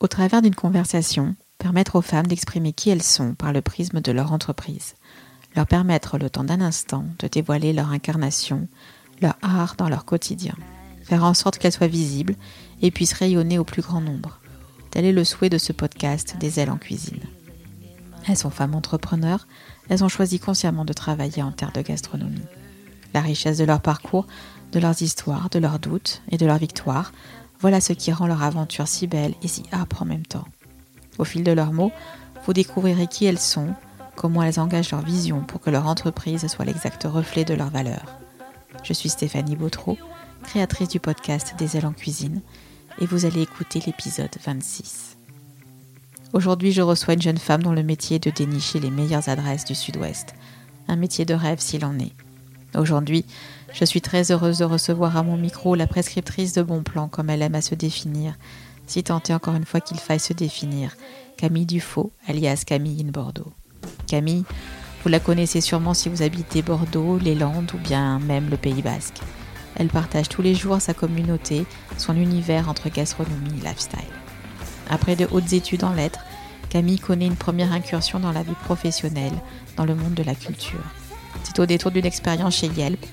Au travers d'une conversation, permettre aux femmes d'exprimer qui elles sont par le prisme de leur entreprise. Leur permettre le temps d'un instant de dévoiler leur incarnation, leur art dans leur quotidien. Faire en sorte qu'elles soient visibles et puissent rayonner au plus grand nombre. Tel est le souhait de ce podcast des ailes en cuisine. Elles sont femmes entrepreneurs, elles ont choisi consciemment de travailler en terre de gastronomie. La richesse de leur parcours, de leurs histoires, de leurs doutes et de leurs victoires, voilà ce qui rend leur aventure si belle et si âpre en même temps. Au fil de leurs mots, vous découvrirez qui elles sont, comment elles engagent leur vision pour que leur entreprise soit l'exact reflet de leurs valeurs. Je suis Stéphanie Bautreau, créatrice du podcast Des ailes en cuisine, et vous allez écouter l'épisode 26. Aujourd'hui, je reçois une jeune femme dont le métier est de dénicher les meilleures adresses du Sud-Ouest. Un métier de rêve s'il en est. Aujourd'hui, je suis très heureuse de recevoir à mon micro la prescriptrice de bons plans comme elle aime à se définir, si tant est encore une fois qu'il faille se définir, Camille Dufaux, alias Camille in Bordeaux. Camille, vous la connaissez sûrement si vous habitez Bordeaux, les Landes ou bien même le Pays Basque. Elle partage tous les jours sa communauté, son univers entre gastronomie et lifestyle. Après de hautes études en lettres, Camille connaît une première incursion dans la vie professionnelle, dans le monde de la culture. C'est au détour d'une expérience chez Yelp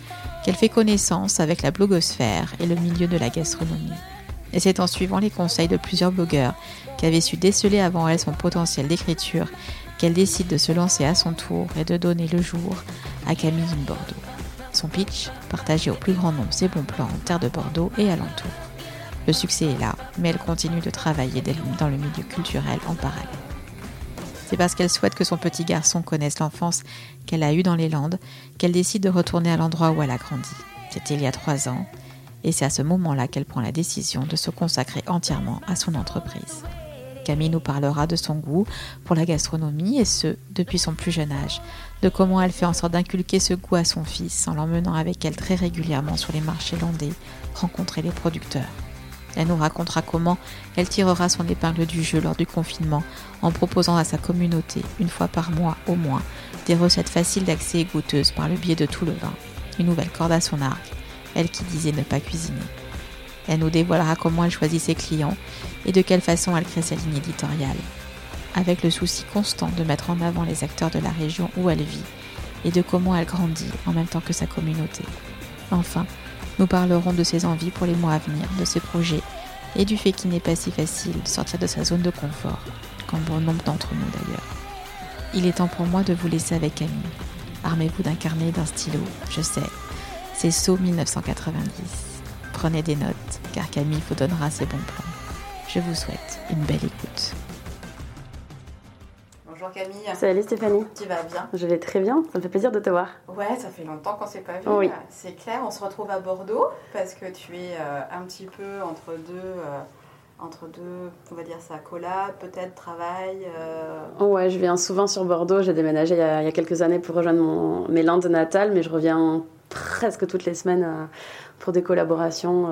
qu'elle fait connaissance avec la blogosphère et le milieu de la gastronomie. Et c'est en suivant les conseils de plusieurs blogueurs qui avaient su déceler avant elle son potentiel d'écriture qu'elle décide de se lancer à son tour et de donner le jour à Camille in Bordeaux. Son pitch, partager au plus grand nombre ses bons plans en terre de Bordeaux et alentour. Le succès est là, mais elle continue de travailler dans le milieu culturel en parallèle. C'est parce qu'elle souhaite que son petit garçon connaisse l'enfance qu'elle a eue dans les Landes qu'elle décide de retourner à l'endroit où elle a grandi. C'était il y a trois ans, et c'est à ce moment-là qu'elle prend la décision de se consacrer entièrement à son entreprise. Camille nous parlera de son goût pour la gastronomie et ce, depuis son plus jeune âge, de comment elle fait en sorte d'inculquer ce goût à son fils en l'emmenant avec elle très régulièrement sur les marchés landais, rencontrer les producteurs. Elle nous racontera comment elle tirera son épingle du jeu lors du confinement en proposant à sa communauté, une fois par mois au moins, des recettes faciles d'accès et goûteuses par le biais de tout le vin. Une nouvelle corde à son arc, elle qui disait ne pas cuisiner. Elle nous dévoilera comment elle choisit ses clients et de quelle façon elle crée sa ligne éditoriale, avec le souci constant de mettre en avant les acteurs de la région où elle vit et de comment elle grandit en même temps que sa communauté. Enfin, nous parlerons de ses envies pour les mois à venir, de ses projets et du fait qu'il n'est pas si facile de sortir de sa zone de confort, comme bon nombre d'entre nous d'ailleurs. Il est temps pour moi de vous laisser avec Camille. Armez-vous d'un carnet et d'un stylo, je sais. C'est saut 1990. Prenez des notes, car Camille vous donnera ses bons plans. Je vous souhaite une belle écoute. Camille. Salut Stéphanie. Tu vas bien? Je vais très bien, ça me fait plaisir de te voir. Ouais, ça fait longtemps qu'on s'est pas vu. Oui. C'est clair, on se retrouve à Bordeaux parce que tu es euh, un petit peu entre deux, euh, entre deux, on va dire ça, collab, peut-être travail. euh, Ouais, je viens souvent sur Bordeaux. J'ai déménagé il y, a, il y a quelques années pour rejoindre mon, mes Landes natales, mais je reviens presque toutes les semaines euh, pour des collaborations, euh,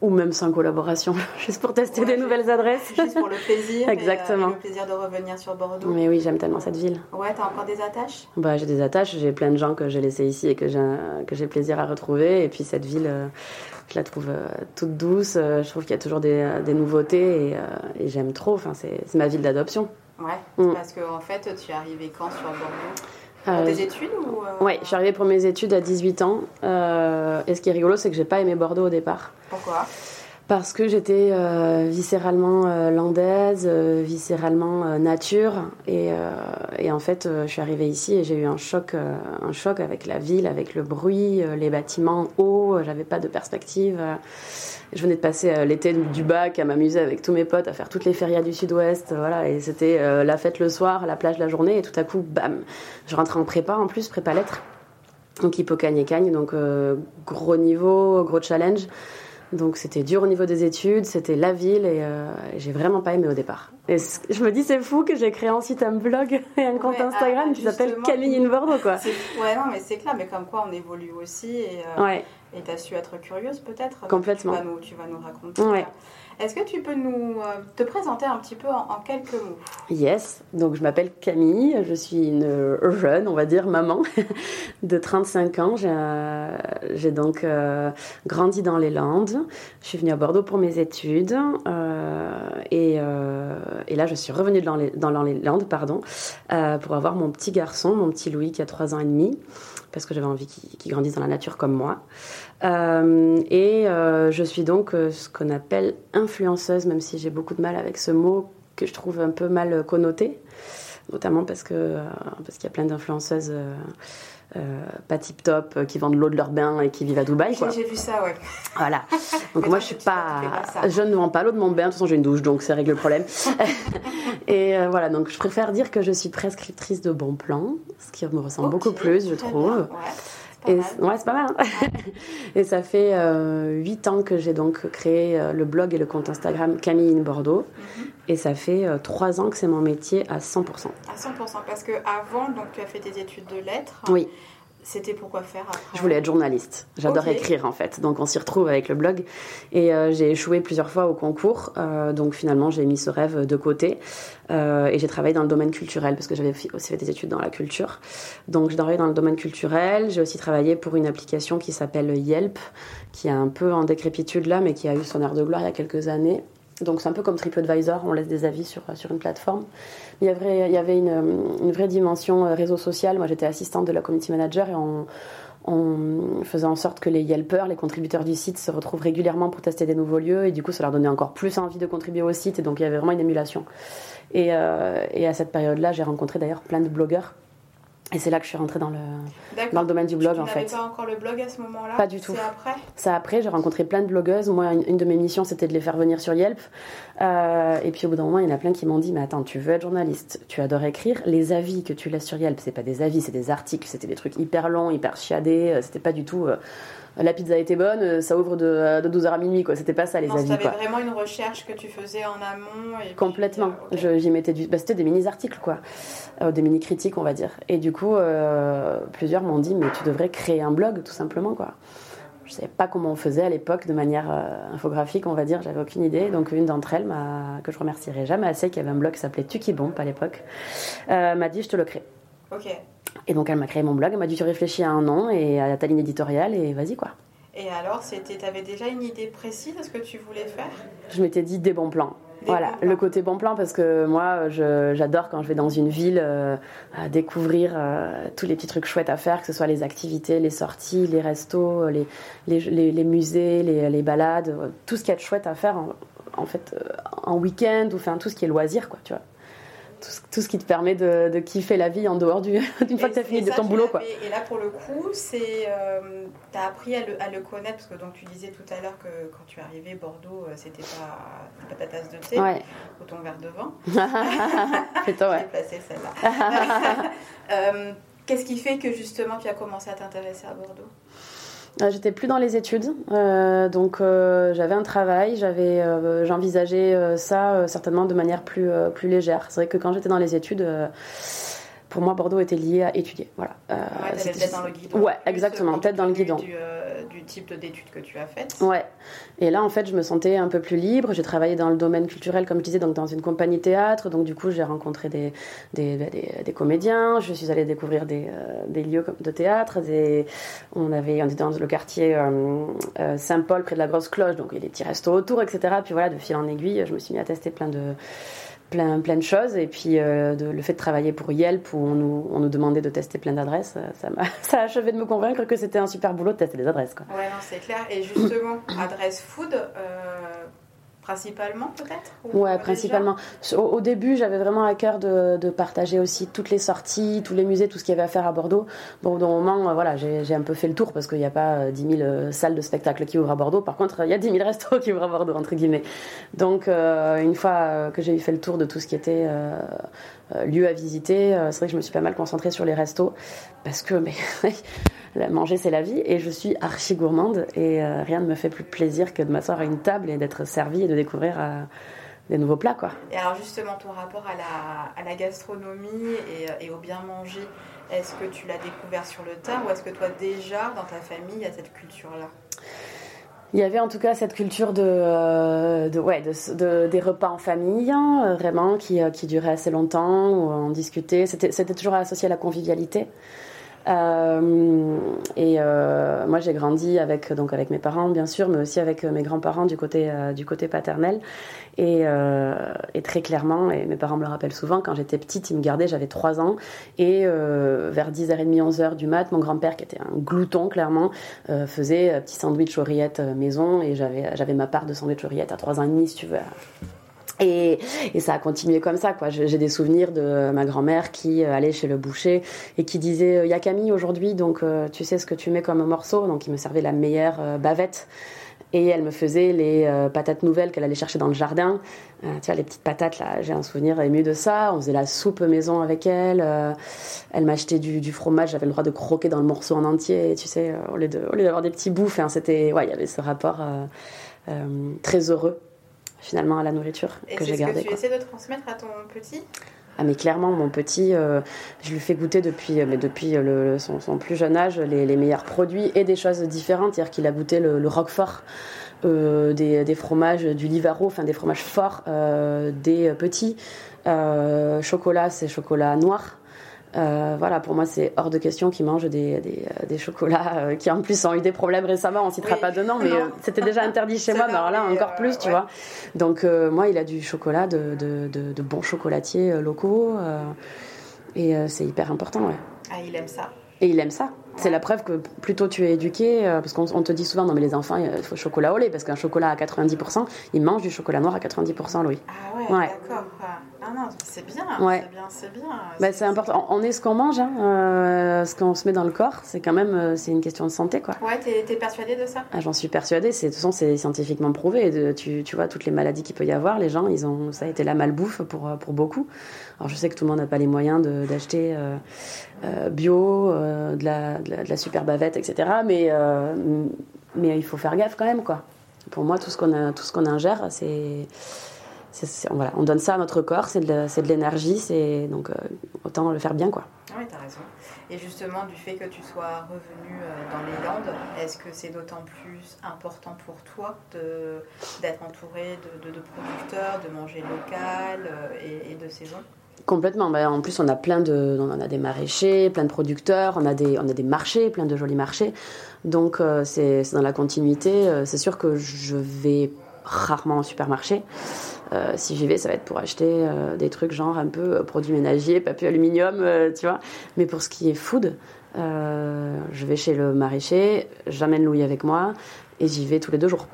ou même sans collaboration, juste pour tester Ouais, des nouvelles adresses. Juste pour le plaisir. et, euh, Exactement. et le plaisir de revenir sur Bordeaux. Mais oui, j'aime tellement cette ville. Ouais, t'as encore des attaches? Bah, j'ai des attaches, j'ai plein de gens que j'ai laissés ici et que j'ai que j'ai plaisir à retrouver. Et puis cette ville, euh, je la trouve euh, toute douce. Euh, Je trouve qu'il y a toujours des, euh, des nouveautés et, euh, et j'aime trop. Enfin, c'est c'est ma ville d'adoption. Ouais, Mm. parce que en fait, tu es arrivé quand sur Bordeaux? Pour Euh, tes études ou euh, Ouais, je suis arrivée pour mes études à 18 ans. Euh, et ce qui est rigolo, c'est que j'ai pas aimé Bordeaux au départ. Pourquoi? Parce que j'étais euh, viscéralement euh, landaise, euh, viscéralement nature. Et, en fait, je suis arrivée ici et j'ai eu un choc, un choc avec la ville, avec le bruit, les bâtiments hauts. J'avais pas de perspective. Je venais de passer l'été du bac à m'amuser avec tous mes potes, à faire toutes les férias du sud-ouest. Voilà, et c'était la fête le soir, la plage la journée. Et tout à coup, bam, je rentre en prépa en plus, prépa lettres. Donc hippocagne et cagne, donc gros niveau, gros challenge. Donc c'était dur au niveau des études, c'était la ville et euh, j'ai vraiment pas aimé au départ. Et je me dis c'est fou que j'ai créé ensuite un blog et un compte Ouais, Instagram ah, qui s'appelle. Camille in Bordeaux quoi. Ouais, non, mais c'est clair, mais comme quoi on évolue aussi. Et, euh, Ouais, Et tu as su être curieuse peut-être Complètement. Tu vas nous, tu vas nous raconter. Est-ce que tu peux nous euh, te présenter un petit peu en, quelques mots? Yes, donc je m'appelle Camille, je suis une jeune, on va dire, maman de 35 ans. J'ai donc euh, grandi dans les Landes. Je suis venue à Bordeaux pour mes études euh, et, et, là je suis revenue dans les, dans les Landes pardon, pour avoir mon petit garçon, mon petit Louis qui a 3 ans et demi parce que j'avais envie qu'il grandisse dans la nature comme moi. Euh, et euh, je suis donc euh, ce qu'on appelle influenceuse, même si j'ai beaucoup de mal avec ce mot que je trouve un peu mal connoté, notamment parce parce qu'il y a plein d'influenceuses pas tip top qui vendent l'eau de leur bain et qui vivent à Dubaï. J'ai vu ça, ouais. Voilà. Donc moi je suis pas, je ne vends pas l'eau de mon bain. De toute façon j'ai une douche, donc ça règle le problème. et voilà, donc je préfère dire que je suis prescriptrice de bons plans, ce qui me ressemble beaucoup plus, je trouve. Et, ouais, c'est pas mal. Hein. et ça fait euh, 8 ans que j'ai donc créé euh, le blog et le compte Instagram Camille in Bordeaux. Mhm. Et ça fait euh, 3 ans que c'est mon métier à 100%. À 100%, parce que avant, donc tu as fait des études de lettres. Oui. C'était pourquoi faire après Je voulais être journaliste. J'adore écrire en fait. Donc on s'y retrouve avec le blog. Et euh, j'ai échoué plusieurs fois au concours. Euh, donc finalement j'ai mis ce rêve de côté. Euh, et j'ai travaillé dans le domaine culturel parce que j'avais aussi fait des études dans la culture. Donc j'ai travaillé dans le domaine culturel. J'ai aussi travaillé pour une application qui s'appelle Yelp, qui est un peu en décrépitude là, mais qui a eu son air de gloire il y a quelques années. Donc c'est un peu comme TripAdvisor, on laisse des avis sur, sur une plateforme. Il y avait, il y avait une, une vraie dimension euh, réseau social. Moi j'étais assistante de la community manager et on, faisait en sorte que les Yelpers, les contributeurs du site, se retrouvent régulièrement pour tester des nouveaux lieux et du coup ça leur donnait encore plus envie de contribuer au site et donc il y avait vraiment une émulation. Et, euh, et à cette période-là, j'ai rencontré d'ailleurs plein de blogueurs et c'est là que je suis rentrée dans le, dans le domaine du blog en fait. Tu pas encore le blog à ce moment-là Pas du tout. C'est après C'est après, j'ai rencontré plein de blogueuses. Moi, une, de mes missions, c'était de les faire venir sur Yelp. Euh, et puis au bout d'un moment, il y en a plein qui m'ont dit Mais attends, tu veux être journaliste, tu adores écrire. Les avis que tu laisses sur Yelp, c'est pas des avis, c'est des articles. C'était des trucs hyper longs, hyper chiadés. Euh, c'était pas du tout. Euh, la pizza était bonne, euh, ça ouvre de, 12h à minuit, quoi. C'était pas ça les non, avis. C'était vraiment une recherche que tu faisais en amont. Et Complètement. Euh, j'y mettais du. Bah, c'était des mini-articles, quoi. Euh, des mini-critiques, on va dire. Et du coup, plusieurs m'ont dit, mais tu devrais créer un blog, tout simplement, quoi. Je savais pas comment on faisait à l'époque de manière infographique, on va dire. J'avais aucune idée. Donc une d'entre elles, que je remercierai jamais assez, qui avait un blog qui s'appelait Tukibomp à l'époque, m'a dit, je te le crée. Ok. Et donc elle m'a créé mon blog, elle m'a dit tu réfléchis à un nom et à ta ligne éditoriale et vas-y quoi. Et alors, tu avais déjà une idée précise de ce que tu voulais faire? Je m'étais dit des bons plans. voilà, le côté bon plan parce que moi j'adore quand je vais dans une ville euh, découvrir euh, tous les petits trucs chouettes à faire, que ce soit les activités, les sorties, les restos, les, les, les, musées, les, les, balades, tout ce qu'il y a de chouette à faire en, en fait euh, en week-end ou enfin tout ce qui est loisir quoi, tu vois tout, ce qui te permet de, kiffer la vie en dehors d'une fois que tu as fini de ton boulot. Quoi. Et là, pour le coup, c'est euh, tu as appris à le, connaître, parce que donc, tu disais tout à l'heure que quand tu es arrivé, Bordeaux, euh, c'était pas, pas ta tasse de thé ou ton verre de vin. ouais. Placé celle-là. euh, Qu'est-ce qui fait que justement tu as commencé à t'intéresser à Bordeaux? J'étais plus dans les études, euh, donc euh, j'avais un travail, j'avais, j'envisageais ça certainement de manière plus plus légère. C'est vrai que quand j'étais dans les études pour moi, Bordeaux était lié à étudier. Voilà. Euh, ouais, peut-être dans le guidon. Ouais, exactement, peut-être dans le guidon. Du, euh, du type d'études que tu as faites. Ouais. Et là, en fait, je me sentais un peu plus libre. J'ai travaillé dans le domaine culturel, comme je disais, donc dans une compagnie théâtre. Donc, du coup, j'ai rencontré des des, des, comédiens. Je suis allée découvrir des, euh, des lieux de théâtre. Des... On, avait, on était dans le quartier euh, Saint-Paul, près de la Grosse Cloche. Donc, il y a des petits restos autour, etc. Puis voilà, de fil en aiguille, je me suis mis à tester plein de plein, plein de choses. Et puis euh, le fait de travailler pour Yelp, où on nous, on nous demandait de tester plein d'adresses, euh, ça, m'a, ça a achevé de me convaincre que c'était un super boulot de tester des adresses. Quoi. Ouais, non, c'est clair. Et justement, adresse food, euh, Principalement, peut-être Ouais, principalement. Au, début, j'avais vraiment à cœur de, partager aussi toutes les sorties, tous les musées, tout ce qu'il y avait à faire à Bordeaux. Bon, au moment, euh, voilà, j'ai un peu fait le tour parce qu'il n'y a pas 10 euh, 000 euh, salles de spectacle qui ouvrent à Bordeaux. Par contre, il y a 10 000 restos qui ouvrent à Bordeaux, entre guillemets. Donc, une fois que j'ai fait le tour de tout ce qui était lieu à visiter, c'est vrai que je me suis pas mal concentrée sur les restos parce que mais, manger c'est la vie et je suis archi gourmande et euh, rien ne me fait plus plaisir que de m'asseoir à une table et d'être servie et de découvrir euh, des nouveaux plats quoi. Et alors justement ton rapport à la, à la gastronomie et, et, au bien manger, est-ce que tu l'as découvert sur le tard ou est-ce que toi déjà dans ta famille il y a cette culture là il y avait en tout cas cette culture de, euh, de des repas en famille, hein, vraiment, qui, euh, qui duraient assez longtemps, où on discutait. C'était toujours associé à la convivialité. Euh, et euh, moi, j'ai grandi avec donc avec mes parents, bien sûr, mais aussi avec mes grands-parents du côté euh, du côté paternel. Et, très clairement, et mes parents me le rappellent souvent, quand j'étais petite, ils me gardaient, j'avais 3 ans, et vers 10h30, 11h du mat, mon grand-père, qui était un glouton clairement, faisait un petit sandwich aux maison, et j'avais ma part de sandwich aux à 3 ans et demi, si tu veux et, et, ça a continué comme ça, quoi. J'ai des souvenirs de ma grand-mère qui euh, allait chez le boucher et qui disait Il y a Camille aujourd'hui, donc euh, tu sais ce que tu mets comme morceau. Donc il me servait la meilleure euh, bavette. Et elle me faisait les patates nouvelles qu'elle allait chercher dans le jardin. tu vois, les petites patates, là, j'ai un souvenir ému de ça. On faisait la soupe maison avec elle. elle m'achetait du, fromage, j'avais le droit de croquer dans le morceau en entier, tu sais, au lieu d'avoir des petits bouts. c'était, ouais, il y avait ce rapport très heureux finalement à la nourriture que j'ai gardé. Et ce que tu essaies de transmettre à ton petit? Ah mais clairement mon petit, euh, je lui fais goûter depuis, euh, mais depuis le, son, plus jeune âge les, meilleurs produits et des choses différentes. C'est-à-dire qu'il a goûté le, roquefort, euh, des, des, fromages du Livaro, enfin des fromages forts, des petits. chocolat, c'est chocolat noir. Euh, voilà, pour moi, c'est hors de question qu'ils mangent des, des, euh, chocolats euh, qui en plus ont eu des problèmes récemment. On citera pas de nom, mais c'était déjà interdit chez moi. Mais alors là, encore plus, tu vois. Donc, moi, il a du chocolat de, de, de, bons chocolatiers locaux. et c'est hyper important, ouais. Ah, il aime ça. Et il aime ça. C'est la preuve que plus tôt tu es éduqué, parce qu'on te dit souvent, non mais les enfants, il faut chocolat au lait, parce qu'un chocolat à 90%, ils mangent du chocolat noir à 90%, Louis. Ah ouais, d'accord. Ah non, c'est bien, c'est bien, c'est bien. Bah, c'est important. On est ce qu'on mange, hein, euh, ce qu'on se met dans le corps. C'est quand même, euh, c'est une question de santé, quoi. Ouais, t'es, es persuadée de ça? Ah, J'en suis persuadée. C'est, de toute façon, c'est scientifiquement prouvé. De, tu, tu vois, toutes les maladies qu'il peut y avoir, les gens, ils ont, ça a été la malbouffe pour, euh, pour beaucoup. Alors, je sais que tout le monde n'a pas les moyens d'acheter bio, de, la, de, la, super bavette, etc. Mais, mais il faut faire gaffe quand même, quoi. Pour moi, tout ce qu'on, a, tout ce qu'on ingère, c'est voilà, on donne ça à notre corps, c'est de, l'énergie, c'est donc euh, autant le faire bien quoi. Oui, tu as raison. Et justement, du fait que tu sois revenu euh, dans les Landes, est-ce que c'est d'autant plus important pour toi d'être entouré de, producteurs, de manger local euh, et, de saison Complètement. Ben, en plus, on a plein de, on a des maraîchers, plein de producteurs, on a des, on a des marchés, plein de jolis marchés. Donc, c'est dans la continuité. C'est sûr que je vais rarement au supermarché. Euh, si j'y vais, ça va être pour acheter euh, des trucs genre un peu euh, produits ménagers, papier aluminium, tu vois. Mais pour ce qui est food, je vais chez le maraîcher, j'amène Louis avec moi et j'y vais tous les deux jours.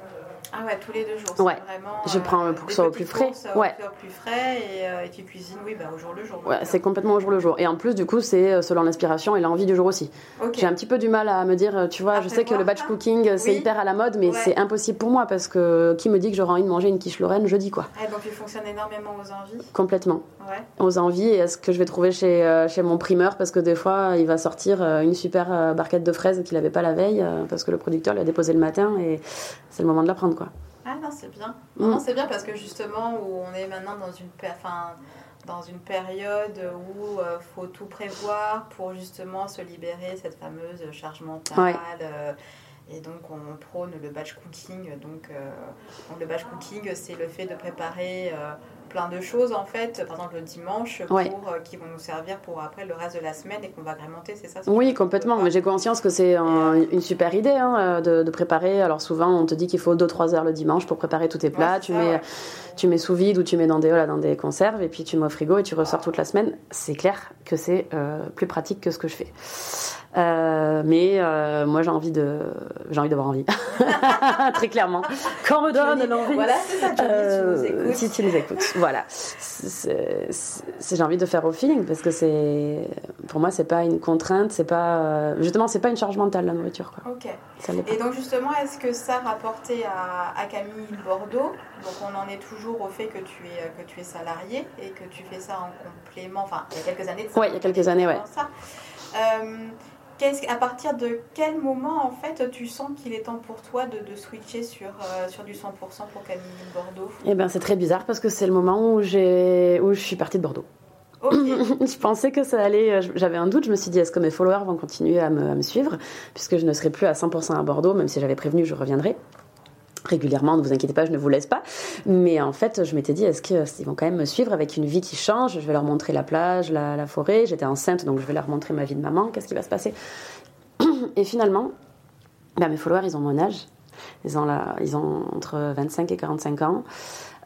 Ah ouais, tous les deux jours. Ouais. Vraiment, je prends pour que ce soit au plus frais. ouais. Au plus frais et, euh, et, tu cuisines, oui, bah, au jour le jour. Ouais, c'est complètement au jour le jour. Et en plus, du coup, c'est euh, selon l'inspiration et l'envie du jour aussi. J'ai un petit peu du mal à me dire, tu vois, je sais que le batch cooking, c'est hyper à la mode, mais c'est impossible pour moi parce que qui me dit que j'aurais envie de manger une quiche lorraine jeudi, quoi. Ah, donc il fonctionne énormément aux envies Complètement. Ouais. Aux envies et à ce que je vais trouver chez, euh, chez mon primeur parce que des fois, il va sortir une super barquette de fraises qu'il n'avait pas la veille parce que le producteur l'a déposé le matin et c'est le moment de la prendre, quoi. Ah non, c'est bien. Mm. Non, c'est bien parce que justement, où on est maintenant dans une, dans une période où il euh, faut tout prévoir pour justement se libérer cette fameuse charge mentale. Euh, et donc, on prône le batch cooking. Donc, euh, le batch cooking, c'est le fait de préparer plein de choses en fait, par exemple le dimanche, pour, euh, qui vont nous servir pour après le reste de la semaine et qu'on va agrémenter, c'est ça Oui, complètement. Mais j'ai conscience que c'est une super idée hein, de, préparer. Alors souvent, on te dit qu'il faut 2-3 heures le dimanche pour préparer tous tes plats. tu, mets, tu mets sous vide ou tu mets dans des, voilà, dans des conserves et puis tu mets au frigo et tu ressors toute la semaine. C'est clair que c'est euh, plus pratique que ce que je fais. Euh, mais euh, moi j'ai envie de j'ai envie d'avoir envie. Très clairement. Quand on me donne l'envie. Voilà ça euh, si tu les écoutes. Voilà. J'ai envie de faire au feeling parce que c'est pour moi c'est pas une contrainte c'est pas justement c'est pas une charge mentale la nourriture quoi. Ok. Et donc justement est-ce que ça rapporté à, à Camille Bordeaux? Donc on en est toujours au fait que tu es que tu es salarié et que tu fais ça en complément. Enfin il y a quelques années ouais il y a quelques années ouais. Ça. À partir de quel moment, en fait, tu sens qu'il est temps pour toi de, switcher sur, euh, sur du 100% pour Camille Bordeaux? Eh bien, c'est très bizarre parce que c'est le moment où, où je suis partie de Bordeaux. je pensais que ça allait. Euh, j'avais un doute. Je me suis dit, est-ce que mes followers vont continuer à me, suivre? Puisque je ne serai plus à 100% à Bordeaux, même si j'avais prévenu, je reviendrai. Régulièrement, ne vous inquiétez pas, je ne vous laisse pas. Mais en fait, je m'étais dit, est-ce qu'ils vont quand même me suivre avec une vie qui change? Je vais leur montrer la plage, la, forêt. J'étais enceinte, donc je vais leur montrer ma vie de maman. Qu'est-ce qui va se passer? Et finalement, ben, mes followers, ils ont mon âge. Ils ont, ils ont entre 25 et 45 ans.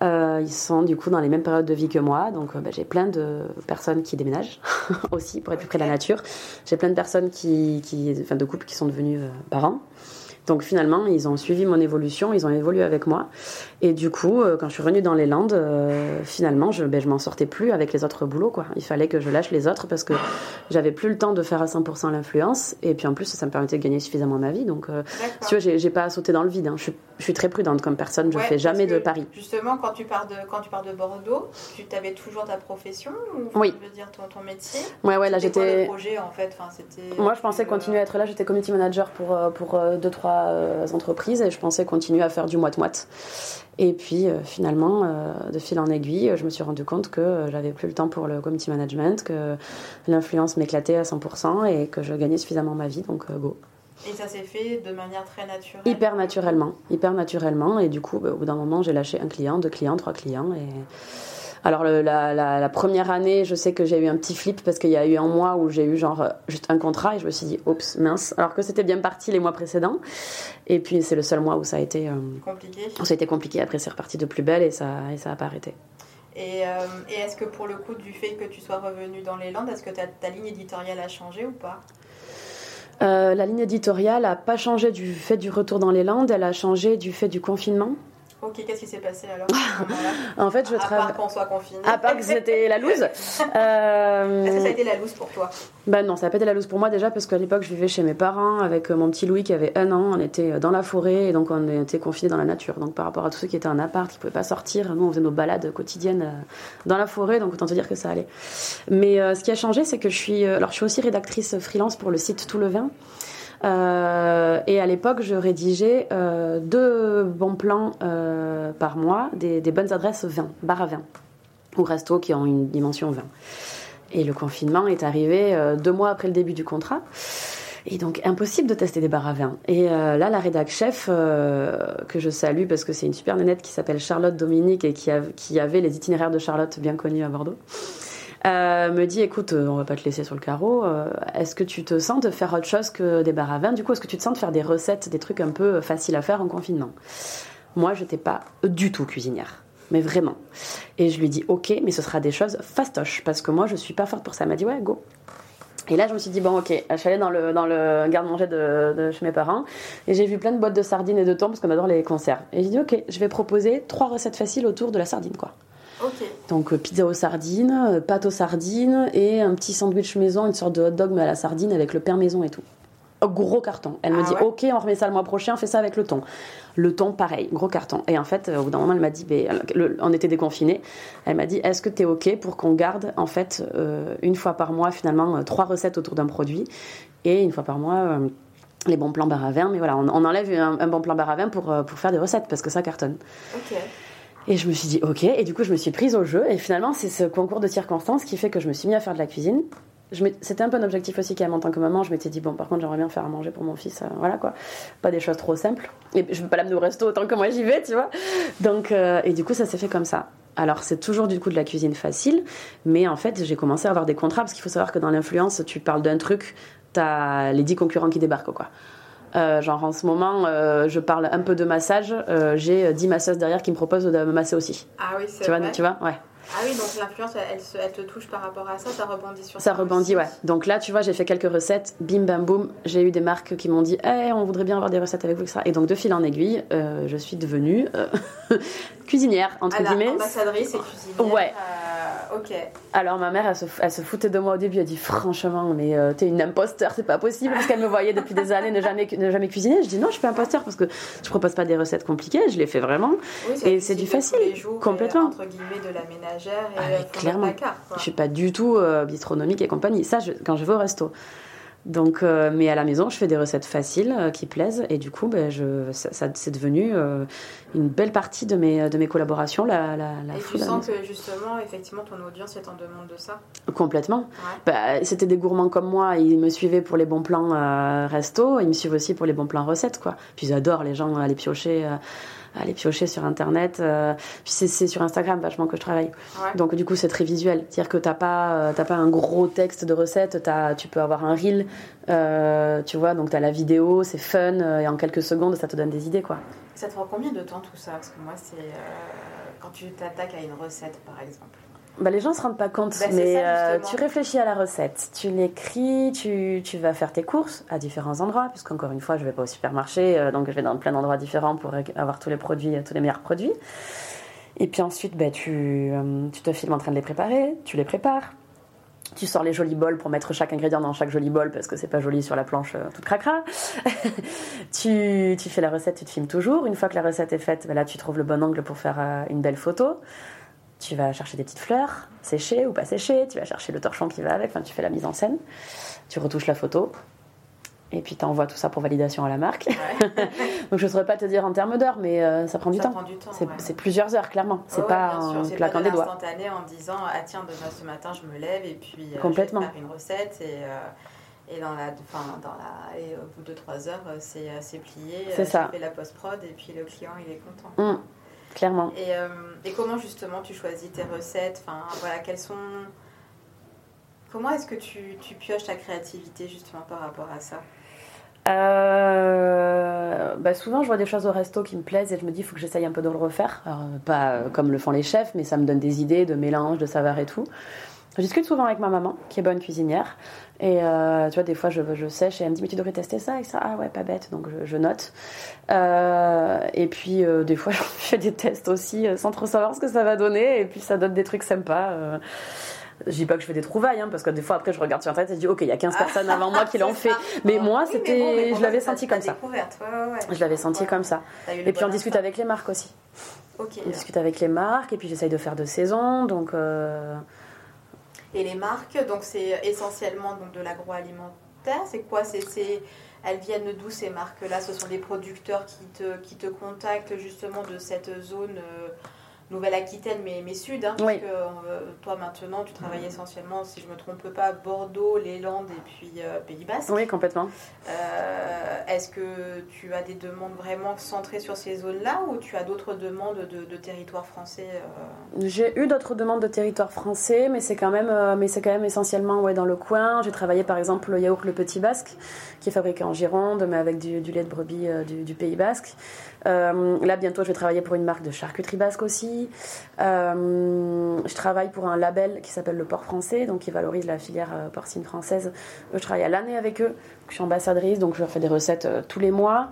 Euh, ils sont du coup dans les mêmes périodes de vie que moi, donc euh, ben, j'ai plein de personnes qui déménagent aussi pour être plus près de la nature. J'ai plein de personnes qui, qui, enfin de couples qui sont devenus euh, parents. Donc finalement, ils ont suivi mon évolution, ils ont évolué avec moi. Et du coup, euh, quand je suis revenue dans les Landes, euh, finalement, je, ben, je m'en sortais plus avec les autres boulots. Quoi. Il fallait que je lâche les autres parce que j'avais plus le temps de faire à 100% l'influence. Et puis en plus, ça me permettait de gagner suffisamment ma vie. Donc, euh, tu vois, j'ai pas sauté dans le vide. Hein. Je, suis, très prudente comme personne. Je ne fais jamais de paris. Justement, quand tu pars de, quand tu pars de Bordeaux, tu avais toujours ta profession ou oui. veux dire ton, ton métier? Ouais, ouais, là j'étais. projet en fait? Enfin, Moi, je pensais continuer à être là. J'étais community manager pour, pour deux, trois entreprises et je pensais continuer à faire du moite-moite. Et puis euh, finalement, euh, de fil en aiguille, je me suis rendu compte que euh, j'avais plus le temps pour le community management, que l'influence m'éclatait à 100% et que je gagnais suffisamment ma vie, donc go. Et ça s'est fait de manière très naturelle? Hyper naturellement, hyper naturellement. Et du coup, bah, au bout d'un moment, j'ai lâché un client, deux clients, trois clients. Et alors la, première année, je sais que j'ai eu un petit flip parce qu'il y a eu un mois où j'ai eu genre euh, juste un contrat et je me suis dit oups mince. Alors que c'était bien parti les mois précédents. Et puis c'est le seul mois où ça a été euh, compliqué. ça a été compliqué. Après c'est reparti de plus belle et ça et ça a pas arrêté. Et, euh, et est-ce que pour le coup du fait que tu sois revenu dans les Landes, est-ce que ta, ta ligne éditoriale a changé ou pas? La ligne éditoriale n'a pas changé du fait du retour dans les Landes, elle a changé du fait du confinement. Ok, qu'est-ce qui s'est passé alors En fait, je travaille. À part qu'on soit confiné. À part que c'était la loose. euh... Est-ce que ça a été la loose pour toi Ben non, ça n'a pas été la loose pour moi déjà parce qu'à l'époque, je vivais chez mes parents avec mon petit Louis qui avait un an. On était dans la forêt et donc on était confinés dans la nature. Donc par rapport à tous ceux qui étaient en appart, qui ne pouvaient pas sortir, nous on faisait nos balades quotidiennes euh, dans la forêt. Donc autant te dire que ça allait. Mais euh, ce qui a changé, c'est que je suis. Euh, alors je suis aussi rédactrice freelance pour le site Tout le Vin. Euh, et à l'époque, je rédigeais euh, deux bons plans euh, par mois, des, bonnes adresses vin, bar à vin, ou resto qui ont une dimension vin. Et le confinement est arrivé deux mois après le début du contrat. Et donc impossible de tester des bars à vin. Et là, la rédac chef, que je salue parce que c'est une super nénette qui s'appelle Charlotte Dominique et qui, avait les itinéraires de Charlotte bien connus à Bordeaux, euh, me dit écoute, euh, on va pas te laisser sur le carreau. Euh, est-ce que tu te sens de faire autre chose que des bars à vin? Du coup, est-ce que tu te sens de faire des recettes, des trucs un peu faciles à faire en confinement? Moi, je n'étais pas du tout cuisinière. Mais vraiment. Et je lui dis ok, mais ce sera des choses fastoches parce que moi je suis pas forte pour ça. Elle m'a dit ouais, go. Et là, je me suis dit, bon, ok, je suis allée dans le, dans le garde-manger de, chez mes parents et j'ai vu plein de boîtes de sardines et de thon parce qu'on adore les conserves. Et j'ai dit, ok, je vais proposer trois recettes faciles autour de la sardine, quoi. Donc euh, pizza aux sardines, euh, pâte aux sardines et un petit sandwich maison, une sorte de hot dog mais à la sardine avec le pain maison et tout. Gros carton. Elle me ah dit ok, on remet ça le mois prochain, on fait ça avec le thon. Le thon, pareil, gros carton. Et en fait, au bout d'un moment, elle m'a dit, on était déconfinés. Elle m'a dit, est-ce que tu es ok pour qu'on garde en fait euh, une fois par mois finalement trois recettes autour d'un produit et une fois par mois les bons plans bar à vin. Mais voilà, on, enlève un, bon plan bar à vin pour, pour faire des recettes parce que ça cartonne. Ok. Et je me suis dit, ok. Et du coup, je me suis prise au jeu. Et finalement, c'est ce concours de circonstances qui fait que je me suis mis à faire de la cuisine. C'était un peu un objectif aussi quand même en tant que maman. Je m'étais dit, bon, par contre, j'aimerais bien faire à manger pour mon fils. Euh, voilà quoi. Pas des choses trop simples. Et je veux pas l'amener au resto autant que moi j'y vais, tu vois. Donc, euh, et du coup, ça s'est fait comme ça. Alors, c'est toujours du coup de la cuisine facile. Mais en fait, j'ai commencé à avoir des contrats parce qu'il faut savoir que dans l'influence, tu parles d'un truc, t'as les 10 concurrents qui débarquent, quoi. Euh, genre en ce moment, euh, je parle un peu de massage. Euh, j'ai 10 masseuses derrière qui me proposent de me masser aussi. Ah oui, c'est tu vois, tu vois, ouais. Ah oui, donc l'influence, elle, elle, te touche par rapport à ça, ça rebondit sur ça. Ça rebondit, ouais. Donc là, tu vois, j'ai fait quelques recettes, bim bam boum. J'ai eu des marques qui m'ont dit, hey, on voudrait bien avoir des recettes avec vous, ça. Et donc, de fil en aiguille, je suis devenue cuisinière, entre guillemets. Ambassadrice et cuisinière. Ouais. Ok. Alors ma mère, elle se, foutait de moi au début. Elle dit franchement, mais euh, t'es une imposteur, c'est pas possible parce qu'elle me voyait depuis des années ne jamais, ne jamais cuisiner. Je dis non, je suis pas imposteur parce que je propose pas des recettes compliquées. Je les fais vraiment et c'est du facile, complètement. Entre guillemets de la ménagère et ah, clairement. Je suis pas du tout euh, bistronomique et compagnie. Ça, quand je vais au resto. Donc, euh, mais à la maison, je fais des recettes faciles euh, qui plaisent et du coup, ben, je, ça, c'est devenu euh, une belle partie de mes, de mes collaborations. La, la, la et tu sens que justement, effectivement, ton audience est en demande de ça? Complètement. Bah, c'était des gourmands comme moi, ils me suivaient pour les bons plans resto, ils me suivent aussi pour les bons plans recettes, quoi. Puis ils adorent les gens aller piocher aller piocher sur internet. puis c'est sur Instagram vachement que je travaille. Donc du coup c'est très visuel, c'est-à-dire que t'as pas t'as pas un gros texte de recette, as, tu peux avoir un reel, tu vois, donc tu as la vidéo, c'est fun et en quelques secondes ça te donne des idées quoi. Ça te prend combien de temps tout ça? Parce que moi c'est quand tu t'attaques à une recette par exemple. Bah, les gens ne se rendent pas compte, bah, mais euh, tu réfléchis à la recette, tu l'écris, tu, tu, vas faire tes courses à différents endroits, puisqu'encore une fois, je ne vais pas au supermarché, euh, donc je vais dans plein d'endroits différents pour avoir tous les produits, tous les meilleurs produits. Et puis ensuite, bah, tu, euh, tu te filmes en train de les préparer, tu les prépares. Tu sors les jolis bols pour mettre chaque ingrédient dans chaque joli bol parce que c'est pas joli sur la planche toute cracra. tu, tu, fais la recette, tu te filmes toujours. Une fois que la recette est faite, là tu trouves le bon angle pour faire une belle photo tu vas chercher des petites fleurs, séchées ou pas séchées, tu vas chercher le torchon qui va avec, enfin tu fais la mise en scène, tu retouches la photo, et puis tu envoies tout ça pour validation à la marque. Donc je ne saurais pas te dire en termes d'heures, mais euh, ça prend du ça temps. Prend du temps c'est plusieurs heures, clairement. C'est pas un claquant des doigts. instantané en disant ah tiens demain ce matin je me lève et puis euh, Complètement. je vais faire une recette et euh, et dans la, enfin, dans la, et au bout de trois heures, c'est plié. C'est ça. fait la post prod et puis le client il est content. Mmh. Clairement. Et, euh, et, comment justement tu choisis tes recettes? Enfin, voilà, quelles sont. Comment est-ce que tu, tu, pioches ta créativité justement par rapport à ça? Euh, bah souvent, je vois des choses au resto qui me plaisent et je me dis, il faut que j'essaye un peu de le refaire. Alors, pas euh, comme le font les chefs, mais ça me donne des idées de mélange, de saveurs et tout. Je discute souvent avec ma maman, qui est bonne cuisinière. Et euh, tu vois, des fois, je, je, sèche et elle me dit, mais tu devrais tester ça, et ça. Ah ouais, pas bête. Donc, je, note. Euh, et puis, euh, des fois, je fais des tests aussi sans trop savoir ce que ça va donner. Et puis, ça donne des trucs sympas. Je dis pas que je fais des trouvailles, hein, parce que des fois après je regarde sur internet et je dis ok, il y a 15 ah, personnes avant moi qui l'ont fait. Mais moi, c'était, je l'avais senti comme ça. Je l'avais senti comme ça. Et puis on discute avec les marques aussi. on discute avec les marques et puis j'essaye de faire de saison, donc. Et les marques, donc c'est essentiellement donc de l'agroalimentaire. C'est quoi? C'est elles viennent d'où ces marques-là? Ce sont des producteurs qui te, qui te contactent justement de cette zone euh, Nouvelle-Aquitaine, mais, mais sud. Hein, parce que euh, toi, maintenant, tu travailles essentiellement, si je ne me trompe pas, Bordeaux, les Landes et puis euh, Pays Basque. Oui, complètement. Euh, est-ce que tu as des demandes vraiment centrées sur ces zones-là ou tu as d'autres demandes de, de territoire français J'ai eu d'autres demandes de territoire français, mais c'est quand même, mais quand même essentiellement ouais, dans le coin. J'ai travaillé par exemple le yaourt Le Petit Basque, qui est fabriqué en Gironde, mais avec du, lait de brebis du, du Pays Basque. Là, bientôt, je vais travailler pour une marque de charcuterie basque aussi. Euh, je travaille pour un label qui s'appelle le Port Français, donc qui valorise la filière euh, porcine française. Je travaille à l'année avec eux. Je suis ambassadrice, donc je leur fais des recettes tous les mois.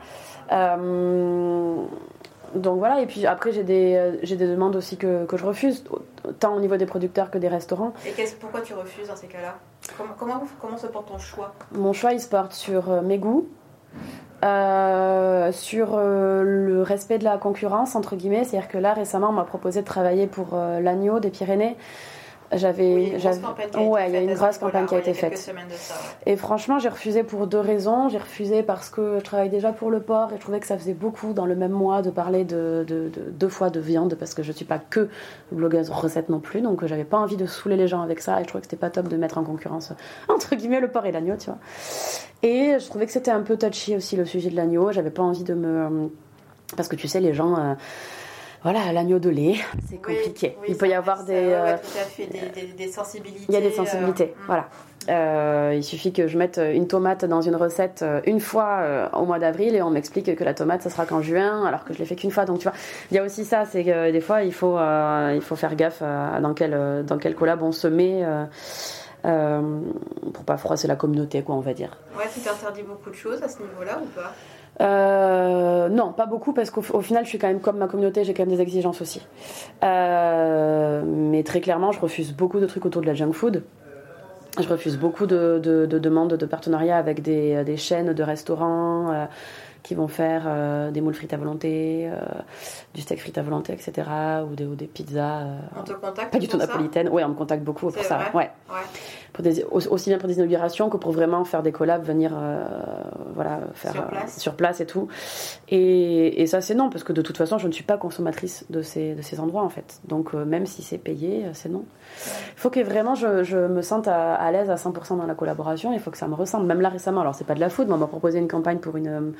donc voilà, et puis après, j'ai des, j'ai des demandes aussi que, que, je refuse, tant au niveau des producteurs que des restaurants. Et pourquoi tu refuses dans ces cas-là? Comment, comment, comment se porte ton choix? Mon choix, il se porte sur mes goûts, euh, sur euh, le respect de la concurrence, entre guillemets. C'est-à-dire que là, récemment, on m'a proposé de travailler pour euh, l'agneau des Pyrénées. J'avais, ouais, il y a une grosse campagne qui a été faite. Et franchement, j'ai refusé pour deux raisons. J'ai refusé parce que je travaille déjà pour le porc et je trouvais que ça faisait beaucoup dans le même mois de parler de, deux fois de viande parce que je suis pas que blogueuse recette non plus, donc j'avais pas envie de saouler les gens avec ça et je trouvais que c'était pas top de mettre en concurrence entre guillemets le porc et l'agneau, tu vois. Et je trouvais que c'était un peu touchy aussi le sujet de l'agneau. J'avais pas envie de me parce que tu sais les gens euh, voilà, l'agneau de lait, c'est compliqué. il peut y avoir des, euh, des, sensibilités. Il y a des sensibilités, euh, voilà. Euh, il suffit que je mette une tomate dans une recette une fois au mois d'avril et on m'explique que la tomate ça sera qu'en juin alors que je l'ai fait qu'une fois. Donc tu vois, il y a aussi ça, c'est que des fois il faut, il faut faire gaffe à dans quel, dans quel collab on se met. pour pas froisser la communauté, quoi, on va dire. Ouais, tu t'interdis beaucoup de choses à ce niveau-là ou pas? Euh, non, pas beaucoup parce qu'au final, je suis quand même comme ma communauté, j'ai quand même des exigences aussi. Euh, mais très clairement, je refuse beaucoup de trucs autour de la junk food. Je refuse beaucoup de, demandes de partenariat avec des, chaînes de restaurants. Euh, qui vont faire euh, des moules frites à volonté, euh, du steak frites à volonté, etc. Ou des, ou des pizzas. Euh, on te contacte Pas du tout napolitaine. Oui, on me contacte beaucoup pour ça. Ouais. ouais. Pour des, aussi bien pour des inaugurations que pour vraiment faire des collabs, venir voilà, faire sur place. sur place. et tout. Et, et ça, c'est non, parce que de toute façon, je ne suis pas consommatrice de ces, de ces endroits, en fait. Donc, même si c'est payé, c'est non. Il faut que vraiment je, je me sente à, à l'aise à 100% dans la collaboration. Il faut que ça me ressemble. Même là récemment, alors c'est pas de la food, mais on m'a proposé une campagne pour une,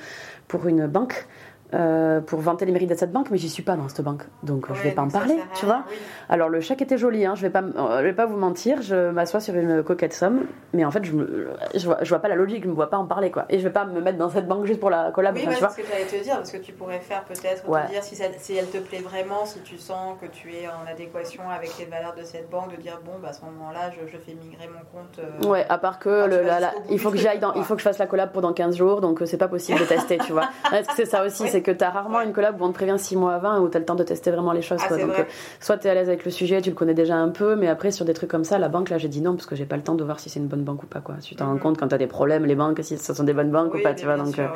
pour une banque. Euh, pour vanter les mérites de cette banque, mais j'y suis pas dans cette banque, donc je vais pas en parler, tu vois. Alors le chèque était joli, hein, je vais pas, euh, je vais pas vous mentir, je m'assois sur une coquette somme, mais en fait je, me, je, vois, je vois pas la logique, je me vois pas en parler quoi, et je vais pas me mettre dans cette banque juste pour la collab. Oui, c'est ce que j'allais te dire, parce que tu pourrais faire peut-être te dire si, si, elle te plaît vraiment, si tu sens que tu es en adéquation avec les valeurs de cette banque, de dire bon bah à ce moment-là je, je, fais migrer mon compte. Euh, ouais, à part que le, il faut que j'aille dans, il faut que je fasse la collab pendant 15 jours, donc c'est pas possible de tester, tu vois. C'est ça aussi, c'est que tu as rarement une collab où on te prévient 6 mois avant où tu as le temps de tester vraiment les choses. Ah, Donc, euh, soit tu es à l'aise avec le sujet, tu le connais déjà un peu, mais après, sur des trucs comme ça, la banque, là, j'ai dit non, parce que j'ai pas le temps de voir si c'est une bonne banque ou pas. Quoi. Tu t'en rends mhm. compte quand tu as des problèmes, les banques, si ce sont des bonnes banques ou pas, tu vois. Donc, euh,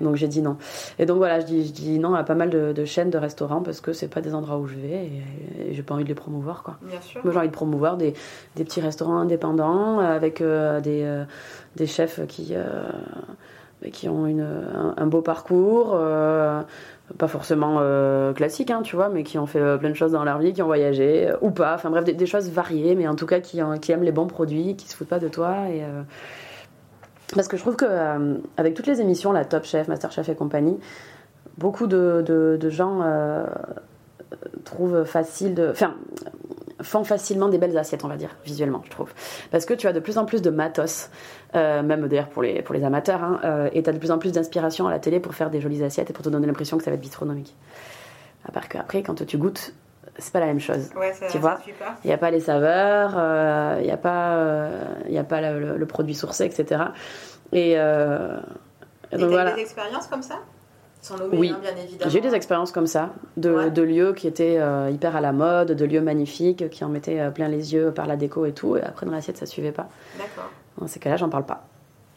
donc j'ai dit non. Et donc voilà, je dis, je dis non à pas mal de, chaînes de restaurants parce que c'est pas des endroits où je vais et, j'ai pas envie de les promouvoir. Quoi. Bien sûr. Moi, j'ai envie de promouvoir des, des, petits restaurants indépendants avec euh, des, des chefs qui qui ont une, un, beau parcours, euh, pas forcément euh, classique, hein, tu vois, mais qui ont fait euh, plein de choses dans leur vie, qui ont voyagé, ou pas, enfin bref, des, choses variées, mais en tout cas qui, qui, aiment les bons produits, qui se foutent pas de toi. Et, parce que je trouve que avec toutes les émissions, la Top Chef, Master Chef et compagnie, beaucoup de, de, de gens trouvent facile de. Enfin, font facilement des belles assiettes, on va dire, visuellement, je trouve. Parce que tu as de plus en plus de matos, euh, même d'ailleurs pour les, pour les amateurs, hein, euh, et tu as de plus en plus d'inspiration à la télé pour faire des jolies assiettes et pour te donner l'impression que ça va être bistronomique. À part qu'après, quand tu goûtes, c'est pas la même chose. tu vois? Il n'y a pas les saveurs, euh, il n'y a pas, il a pas le, produit sourcé, etc. Et, et donc, voilà. des expériences comme ça? Oui. Hein, bien évidemment. J'ai eu des expériences comme ça, de, lieux qui étaient euh, hyper à la mode, de lieux magnifiques, qui en mettaient euh, plein les yeux par la déco et tout, et après dans l'assiette ça suivait pas. D'accord. Dans ces cas-là, j'en parle pas.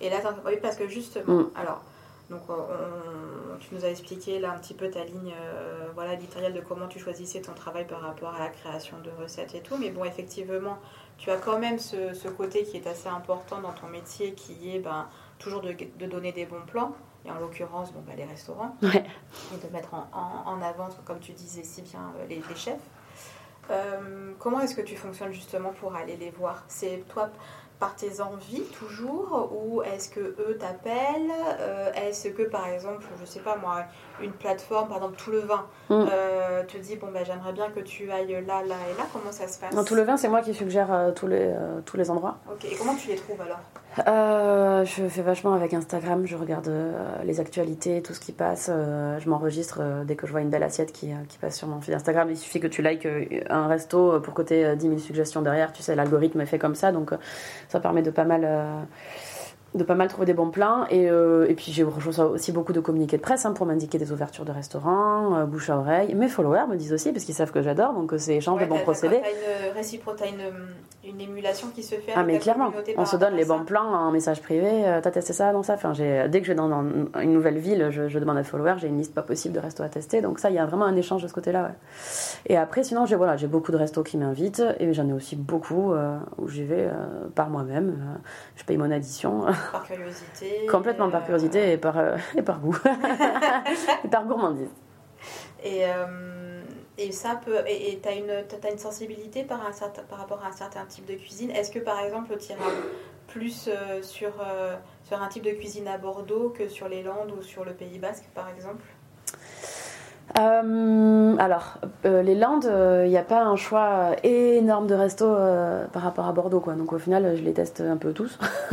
Et là, oui, parce que justement, mm. alors, donc tu nous as expliqué là un petit peu ta ligne euh, voilà, éditoriale de comment tu choisissais ton travail par rapport à la création de recettes et tout, mais bon, effectivement, tu as quand même ce, ce côté qui est assez important dans ton métier, qui est ben, toujours de, de donner des bons plans et en l'occurrence bon, bah, les restaurants, et de mettre en, en, avant, comme tu disais si bien, euh, les, chefs. Euh, comment est-ce que tu fonctionnes justement pour aller les voir? C'est toi par tes envies toujours? Ou est-ce que eux t'appellent? Euh, Est-ce que par exemple, je sais pas moi, une plateforme, par exemple tout le vin, mm. euh, te dit bon ben j'aimerais bien que tu ailles là, là et là, comment ça se passe Non, tout le vin, c'est moi qui suggère euh, tous les tous les endroits. Ok. Et comment tu les trouves alors? Je fais vachement avec Instagram. Je regarde les actualités, tout ce qui passe. je m'enregistre dès que je vois une belle assiette qui, qui passe sur mon fil Instagram. Il suffit que tu likes un resto pour côté 10 000 suggestions derrière. Tu sais, l'algorithme est fait comme ça, donc ça permet de pas mal euh, de pas mal trouver des bons plans. Et, euh, et puis j'ai aussi beaucoup de communiqués de presse hein, pour m'indiquer des ouvertures de restaurants, euh, bouche à oreille. Mes followers me disent aussi, parce qu'ils savent que j'adore, donc c'est échange de bons procédés. T'as une réciproque, une, une, émulation qui se fait Ah mais clairement, on se donne les bons plans en message privé. t'as testé ça, dans ça enfin, Dès que je vais dans, une nouvelle ville, je, demande à followers, j'ai une liste pas possible de restos à tester. Donc ça, il y a vraiment un échange de ce côté-là. Et après, sinon, j'ai voilà, beaucoup de restos qui m'invitent, et j'en ai aussi beaucoup où j'y vais par moi-même. je paye mon addition. Par curiosité. Complètement par curiosité et par, euh, et par goût. et par gourmandise. Et, euh, et ça peut. Et tu as une, sensibilité par, rapport à un certain type de cuisine. Est-ce que par exemple, tu iras plus euh, sur, sur un type de cuisine à Bordeaux que sur les Landes ou sur le Pays Basque par exemple? Euh, alors, euh, les Landes, il euh, n'y a pas un choix énorme de resto par rapport à Bordeaux, quoi. Donc au final, je les teste un peu tous.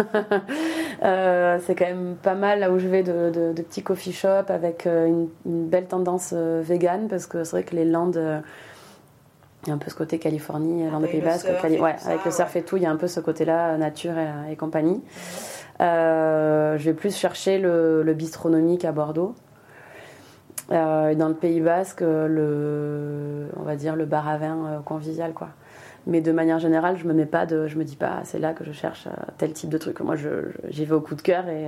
c'est quand même pas mal là où je vais de, petits coffee shops avec une, belle tendance vegan parce que c'est vrai que les Landes, il y a un peu ce côté Californie, Landes Pays Basque, ouais, avec le surf et tout, il y a un peu ce côté-là nature et, compagnie. je vais plus chercher le, le bistronomique à Bordeaux. Euh, dans le Pays Basque, le, on va dire le bar à vin euh, convivial, quoi. Mais de manière générale, je me mets pas de, je me dis pas, c'est là que je cherche euh, tel type de truc. Moi, j'y vais au coup de cœur et,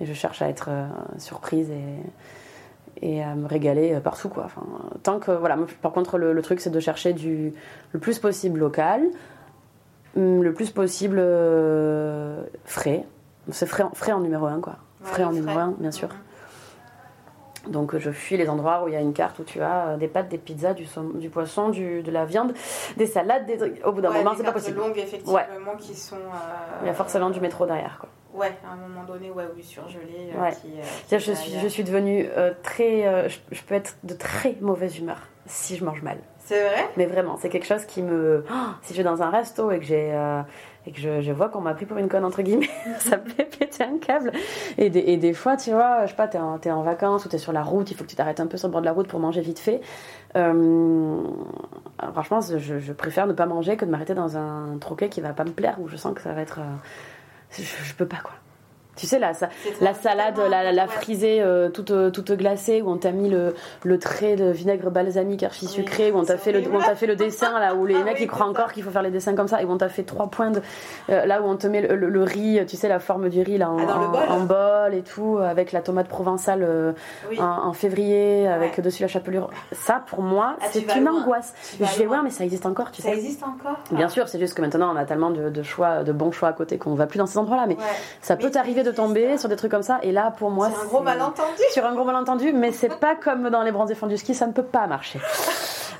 et je cherche à être surprise et, et à me régaler partout, quoi. Enfin, tant que, voilà. Par contre, le, truc, c'est de chercher du, le plus possible local, hum, le plus possible frais. C'est frais, frais en numéro un, quoi. Frais en numéro un, bien sûr. Mhm. Donc je fuis les endroits où il y a une carte où tu as euh, des pâtes, des pizzas, du, du poisson, du, de la viande, des salades, des... au bout d'un moment c'est pas possible. longues effectivement qui sont. Il y a forcément du métro derrière quoi. Ouais, à un moment donné, ouais, oui, surgelé. Ouais. je, suis, je suis devenue très. Je, je, peux être de très mauvaise humeur si je mange mal. C'est vrai? Mais vraiment, c'est quelque chose qui me. Oh, si je vais dans un resto et que j'ai et que je, vois qu'on m'a pris pour une conne entre guillemets, ça me péter un câble. Et des, fois, tu vois, je sais pas, t'es en, en vacances ou t'es sur la route, il faut que tu t'arrêtes un peu sur le bord de la route pour manger vite fait. Euh, franchement, je, préfère ne pas manger que de m'arrêter dans un troquet qui va pas me plaire où je sens que ça va être. Euh, je peux pas quoi. Tu sais, la, la salade, la, la, frisée euh, toute, euh, toute glacée, où on t'a mis le, le trait de vinaigre balsamique archi sucré, où on t'a fait, le, fait le dessin, là, où les ah mecs ils croient encore qu'il faut faire les dessins comme ça, et où on t'a fait trois points de. Euh, là où on te met le, riz, tu sais, la forme du riz, là, en, ah, bol. et tout, avec la tomate provençale en, février, avec dessus la chapelure. Ça, pour moi, ah, c'est une angoisse. Je vais voir, mais ça existe encore, tu sais. Ça existe encore? Bien sûr, c'est juste que maintenant, on a tellement de, de, choix, de bons choix à côté qu'on va plus dans ces endroits-là, mais ça peut t'arriver de tomber sur des trucs comme ça. Et là, pour moi, c'est un gros malentendu. Sur un gros malentendu, mais c'est pas comme dans les bronzés fonds du ski, ça ne peut pas marcher.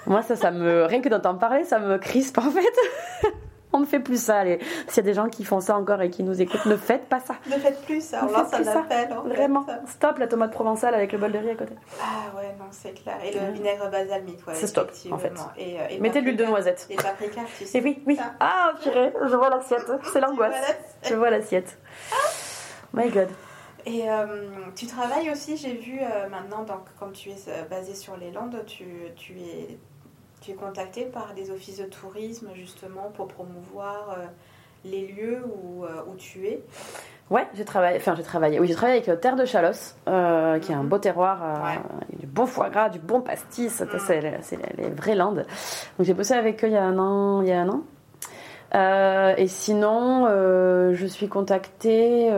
moi, ça, ça me rien que d'entendre parler, ça me crispe en fait. on ne fait plus ça. Allez. S'il y a des gens qui font ça encore et qui nous écoutent, ne faites pas ça. Ne faites plus ça. On lance un appel. Vraiment. Stop la tomate provençale avec le bol de riz à côté. Ah ouais, non, c'est clair. Et le vinaigre balsamique, ouais. C'est stop, en fait. Et, euh, Mettez de l'huile de noisette. Et paprika, tu sais. Et oui, oui. Ah, purée, je vois l'assiette. C'est l'angoisse. Je vois l'assiette. My God. Et euh, tu travailles aussi, j'ai vu euh, maintenant, donc, comme tu es euh, basé sur les Landes, tu, tu, es, tu es contacté par des offices de tourisme justement pour promouvoir les lieux où, où tu es? Ouais, j'ai travaillé, enfin j'ai travaillé, oui j'ai travaillé avec Terre de Chalos, qui est un mhm. beau terroir, du bon foie gras, du bon pastis, mhm. c'est les, vraies landes. Donc j'ai bossé avec eux il y a un an, il y a un an. Et sinon, je suis contactée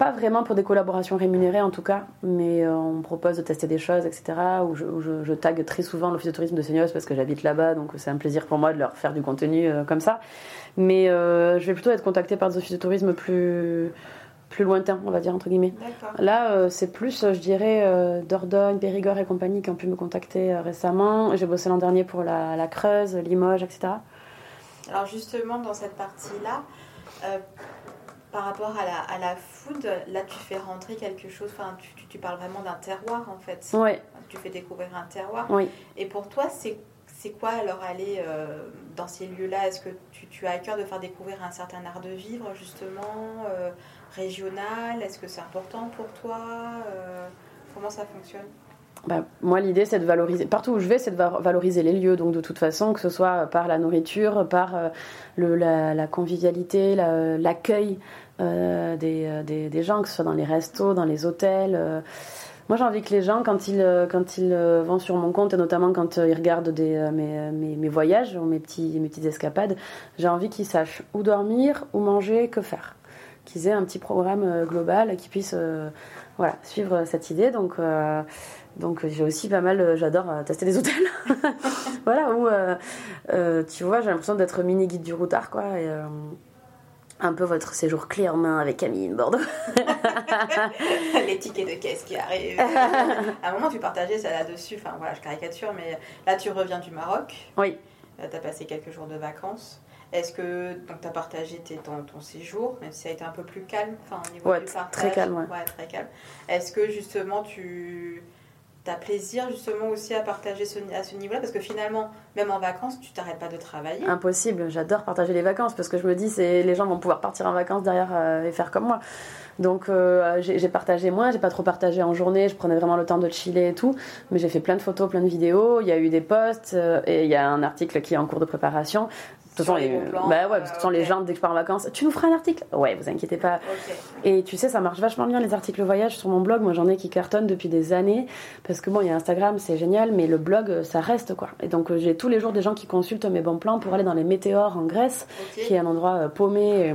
pas vraiment pour des collaborations rémunérées en tout cas, mais euh, on me propose de tester des choses, etc. Où je, je, tag très souvent l'office de tourisme de Seignos parce que j'habite là-bas, donc c'est un plaisir pour moi de leur faire du contenu euh, comme ça. Mais euh, je vais plutôt être contactée par des offices de tourisme plus plus lointains, on va dire entre guillemets. Là, c'est plus, je dirais, Dordogne, Périgord et compagnie qui ont pu me contacter récemment. J'ai bossé l'an dernier pour la, la Creuse, Limoges, etc. Alors justement, dans cette partie-là, par rapport à la, à la food, là tu fais rentrer quelque chose, enfin tu, tu, parles vraiment d'un terroir en fait. Oui. Tu fais découvrir un terroir. Oui. Et pour toi, c'est c'est quoi alors aller euh, dans ces lieux-là? Est-ce que tu, tu, as à cœur de faire découvrir un certain art de vivre justement, euh, régional? Est-ce que c'est important pour toi euh, Comment ça fonctionne? Bah, moi, l'idée, c'est de valoriser. Partout où je vais, c'est de valoriser les lieux. Donc, de toute façon, que ce soit par la nourriture, par le, la, convivialité, l'accueil euh, euh, des, des, gens, que ce soit dans les restos, dans les hôtels. Euh. Moi, j'ai envie que les gens, quand ils, quand ils vont sur mon compte, et notamment quand ils regardent mes, mes, voyages, mes, petits, mes petites escapades, j'ai envie qu'ils sachent où dormir, où manger, que faire. Qu'ils aient un petit programme global, qu'ils puissent voilà, suivre cette idée. Donc, donc j'ai aussi pas mal, j'adore tester des hôtels. voilà, où, tu vois, j'ai l'impression d'être mini guide du routard, quoi. Et, un peu votre séjour clé en main avec Camille Bordeaux. Les tickets de caisse qui arrivent. à un moment, tu partageais ça là-dessus. Enfin, voilà, je caricature, mais là, tu reviens du Maroc. Oui. tu as passé quelques jours de vacances. Est-ce que tu as partagé tes, ton, ton, séjour, même si ça a été un peu plus calme enfin, au niveau ouais, Très calme, ouais. ouais très calme. Est-ce que justement tu as plaisir justement aussi à partager à ce niveau-là Parce que finalement, même en vacances, tu t'arrêtes pas de travailler. Impossible, j'adore partager les vacances parce que je me dis, c'est les gens vont pouvoir partir en vacances derrière euh, et faire comme moi. Donc euh, j'ai partagé moins, j'ai pas trop partagé en journée, je prenais vraiment le temps de chiller et tout, mais j'ai fait plein de photos, plein de vidéos, il y a eu des posts euh, et il y a un article qui est en cours de préparation toute façon, les, bah ouais, parce que les gens, dès que je pars en vacances, tu nous feras un article? Ouais, vous inquiétez pas. Et tu sais, ça marche vachement bien les articles voyage sur mon blog. Moi, j'en ai qui cartonnent depuis des années. Parce que bon, il y a Instagram, c'est génial, mais le blog, ça reste quoi. Et donc, euh, j'ai tous les jours des gens qui consultent mes bons plans pour aller dans les météores en Grèce, qui est un endroit euh, paumé.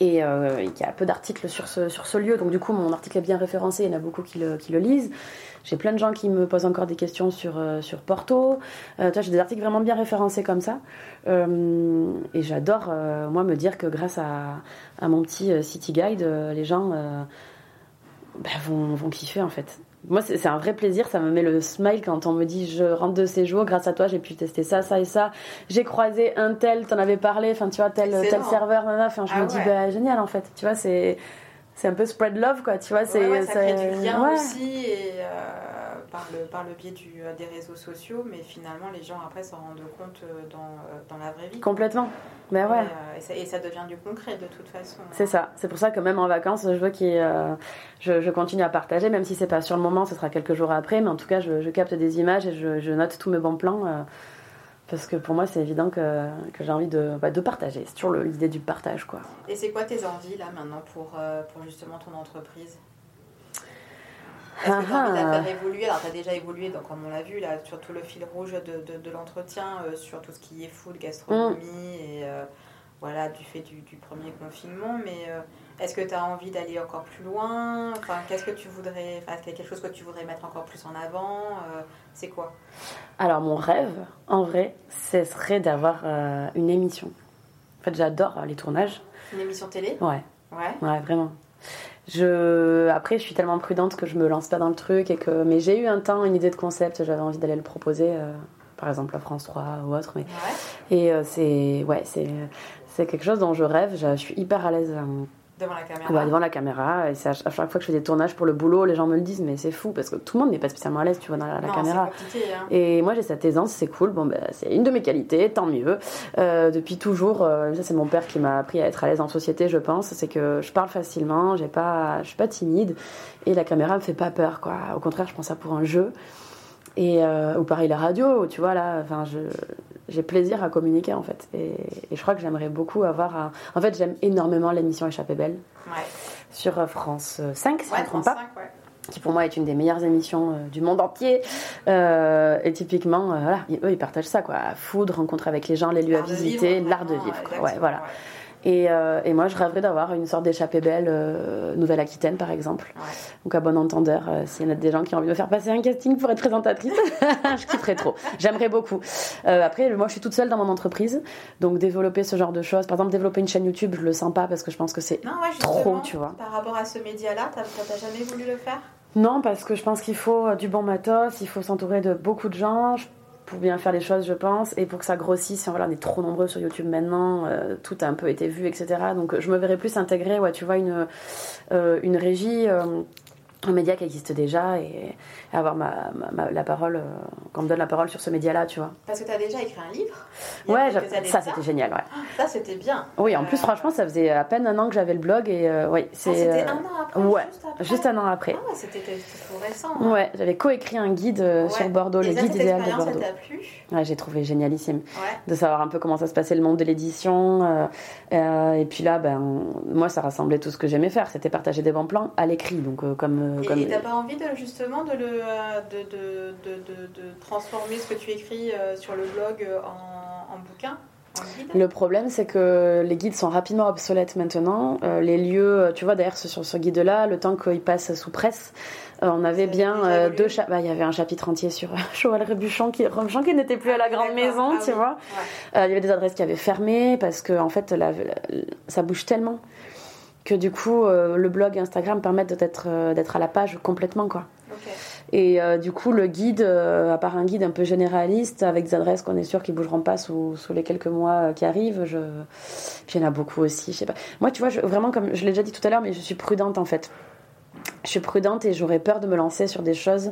Et euh, il y a peu d'articles sur ce, sur ce lieu, donc du coup mon article est bien référencé, il y en a beaucoup qui le, qui le lisent. J'ai plein de gens qui me posent encore des questions sur, euh, sur Porto. Euh, j'ai des articles vraiment bien référencés comme ça. Euh, et j'adore, moi, me dire que grâce à, à mon petit City Guide, les gens bah, vont, vont kiffer en fait. moi, c'est un vrai plaisir. Ça me met le smile quand on me dit je rentre de séjour, grâce à toi, j'ai pu tester ça, ça et ça. J'ai croisé un tel, t'en avais parlé, enfin, tu vois, tel, tel serveur, Enfin, je ah me dis, bah, génial en fait. Tu vois, c'est c'est un peu spread love, quoi. Tu vois, c'est. ça crée du lien aussi. Et, euh, par, le, par le biais du, euh, des réseaux sociaux, mais finalement, les gens après s'en rendent compte euh, dans, dans, la vraie vie. Complètement. Ben ouais. Et, ça, devient du concret de toute façon. C'est ça. C'est pour ça que même en vacances, je veux qu'il, je, je, continue à partager, même si c'est pas sur le moment, ce sera quelques jours après, mais en tout cas, je, je capte des images et je, je, note tous mes bons plans. Parce que pour moi, c'est évident que, que j'ai envie de, bah, de partager. C'est toujours l'idée du partage. Quoi. Et c'est quoi tes envies là maintenant pour, euh, pour justement ton entreprise? Est-ce que tu as envie de la faire évoluer? Alors, tu as déjà évolué, donc, comme on l'a vu, là, sur tout le fil rouge de, de, de l'entretien, euh, sur tout ce qui est food, gastronomie, mm. et euh, voilà, du fait du, du premier confinement. Mais est-ce que tu as envie d'aller encore plus loin? Enfin, qu'est-ce que tu voudrais Enfin, est-ce qu'il y a quelque chose que tu voudrais mettre encore plus en avant euh, C'est quoi? Alors, mon rêve, en vrai, ce serait d'avoir euh, une émission. En fait, j'adore les tournages. Une émission télé? Ouais. Ouais. Ouais, vraiment. Je... Après, je suis tellement prudente que je me lance pas dans le truc. Et que... Mais j'ai eu un temps une idée de concept, j'avais envie d'aller le proposer. Euh, par exemple à France 3 ou autre. Mais... Ouais. Et c'est ouais, c'est quelque chose dont je rêve. Je, suis hyper à l'aise Devant la caméra Devant la caméra. Et à chaque fois que je fais des tournages pour le boulot, les gens me le disent, mais c'est fou parce que tout le monde n'est pas spécialement à l'aise, tu vois, dans la, caméra. Hein. Et moi, j'ai cette aisance, c'est cool. Bon, ben, c'est une de mes qualités, tant mieux. Euh, depuis toujours, euh, ça, c'est mon père qui m'a appris à être à l'aise en société, je pense. C'est que je parle facilement, j'ai pas, je suis pas timide et la caméra me fait pas peur, quoi. Au contraire, je pense ça pour un jeu. Et, euh, ou pareil la radio, tu vois là, enfin j'ai plaisir à communiquer en fait. Et, je crois que j'aimerais beaucoup avoir un... En fait j'aime énormément l'émission Échappée Belle sur euh, France 5 si je ne me trompe pas. Qui pour moi est une des meilleures émissions euh, du monde entier. et typiquement, voilà, eux ils partagent ça quoi. Foudre, rencontre avec les gens, les lieux à visiter, l'art de vivre. Ouais, voilà. Et, euh, et, moi, je rêverais d'avoir une sorte d'échappée belle euh, Nouvelle-Aquitaine, par exemple. Donc, à bon entendeur, euh, s'il y en a des gens qui ont envie de me faire passer un casting pour être présentatrice, je kifferais trop. J'aimerais beaucoup. après, moi, je suis toute seule dans mon entreprise. Donc, développer ce genre de choses, par exemple, développer une chaîne YouTube, je le sens pas parce que je pense que c'est trop, tu vois. Par rapport à ce média-là, t'as jamais voulu le faire? Non, parce que je pense qu'il faut du bon matos, il faut s'entourer de beaucoup de gens pour bien faire les choses, je pense, et pour que ça grossisse. Voilà, on est trop nombreux sur YouTube maintenant, euh, tout a un peu été vu, etc. Donc je me verrais plus intégrer, ouais, tu vois, une, euh, une régie. Euh, un média qui existe déjà et, avoir ma, la parole, euh, qu'on me donne la parole sur ce média-là, tu vois. Parce que tu as déjà écrit un livre Ouais, ça c'était génial, ouais. Ça c'était bien. Oui, en plus, euh, franchement, ça faisait à peine un an que j'avais le blog et euh, ouais, c'est. Ah, c'était un an après Ouais, juste, un an après. Ah ouais, c'était tout récent. Hein. Ouais, j'avais coécrit un guide sur Bordeaux, le guide idéal de Bordeaux. Ça t'a plu? Ouais, j'ai trouvé génialissime de savoir un peu comment ça se passait le monde de l'édition. et puis là, ben, moi, ça rassemblait tout ce que j'aimais faire. C'était partager des bons plans à l'écrit, donc comme. Et, comme... t'as pas envie de justement de le de, de, de, de, transformer ce que tu écris euh, sur le blog euh, en, en bouquin le problème, c'est que les guides sont rapidement obsolètes maintenant. Euh, les lieux, tu vois, d'ailleurs, sur ce guide-là, le temps qu'il passe sous presse, on avait bien deux chapitres. Bah, il y avait un chapitre entier sur Joël Rébuchon qui, qui n'était plus à la grande maison, ah tu vois. il y avait des adresses qui avaient fermé parce que, en fait, ça bouge tellement que du coup, le blog et Instagram permettent d'être, à la page complètement, quoi. Et euh, du coup, le guide, euh, à part un guide un peu généraliste, avec des adresses qu'on est sûr qui bougeront pas sous, les quelques mois euh, qui arrivent, puis il y en a beaucoup aussi. Moi, tu vois, vraiment, comme je l'ai déjà dit tout à l'heure, mais je suis prudente en fait. Je suis prudente et j'aurais peur de me lancer sur des choses,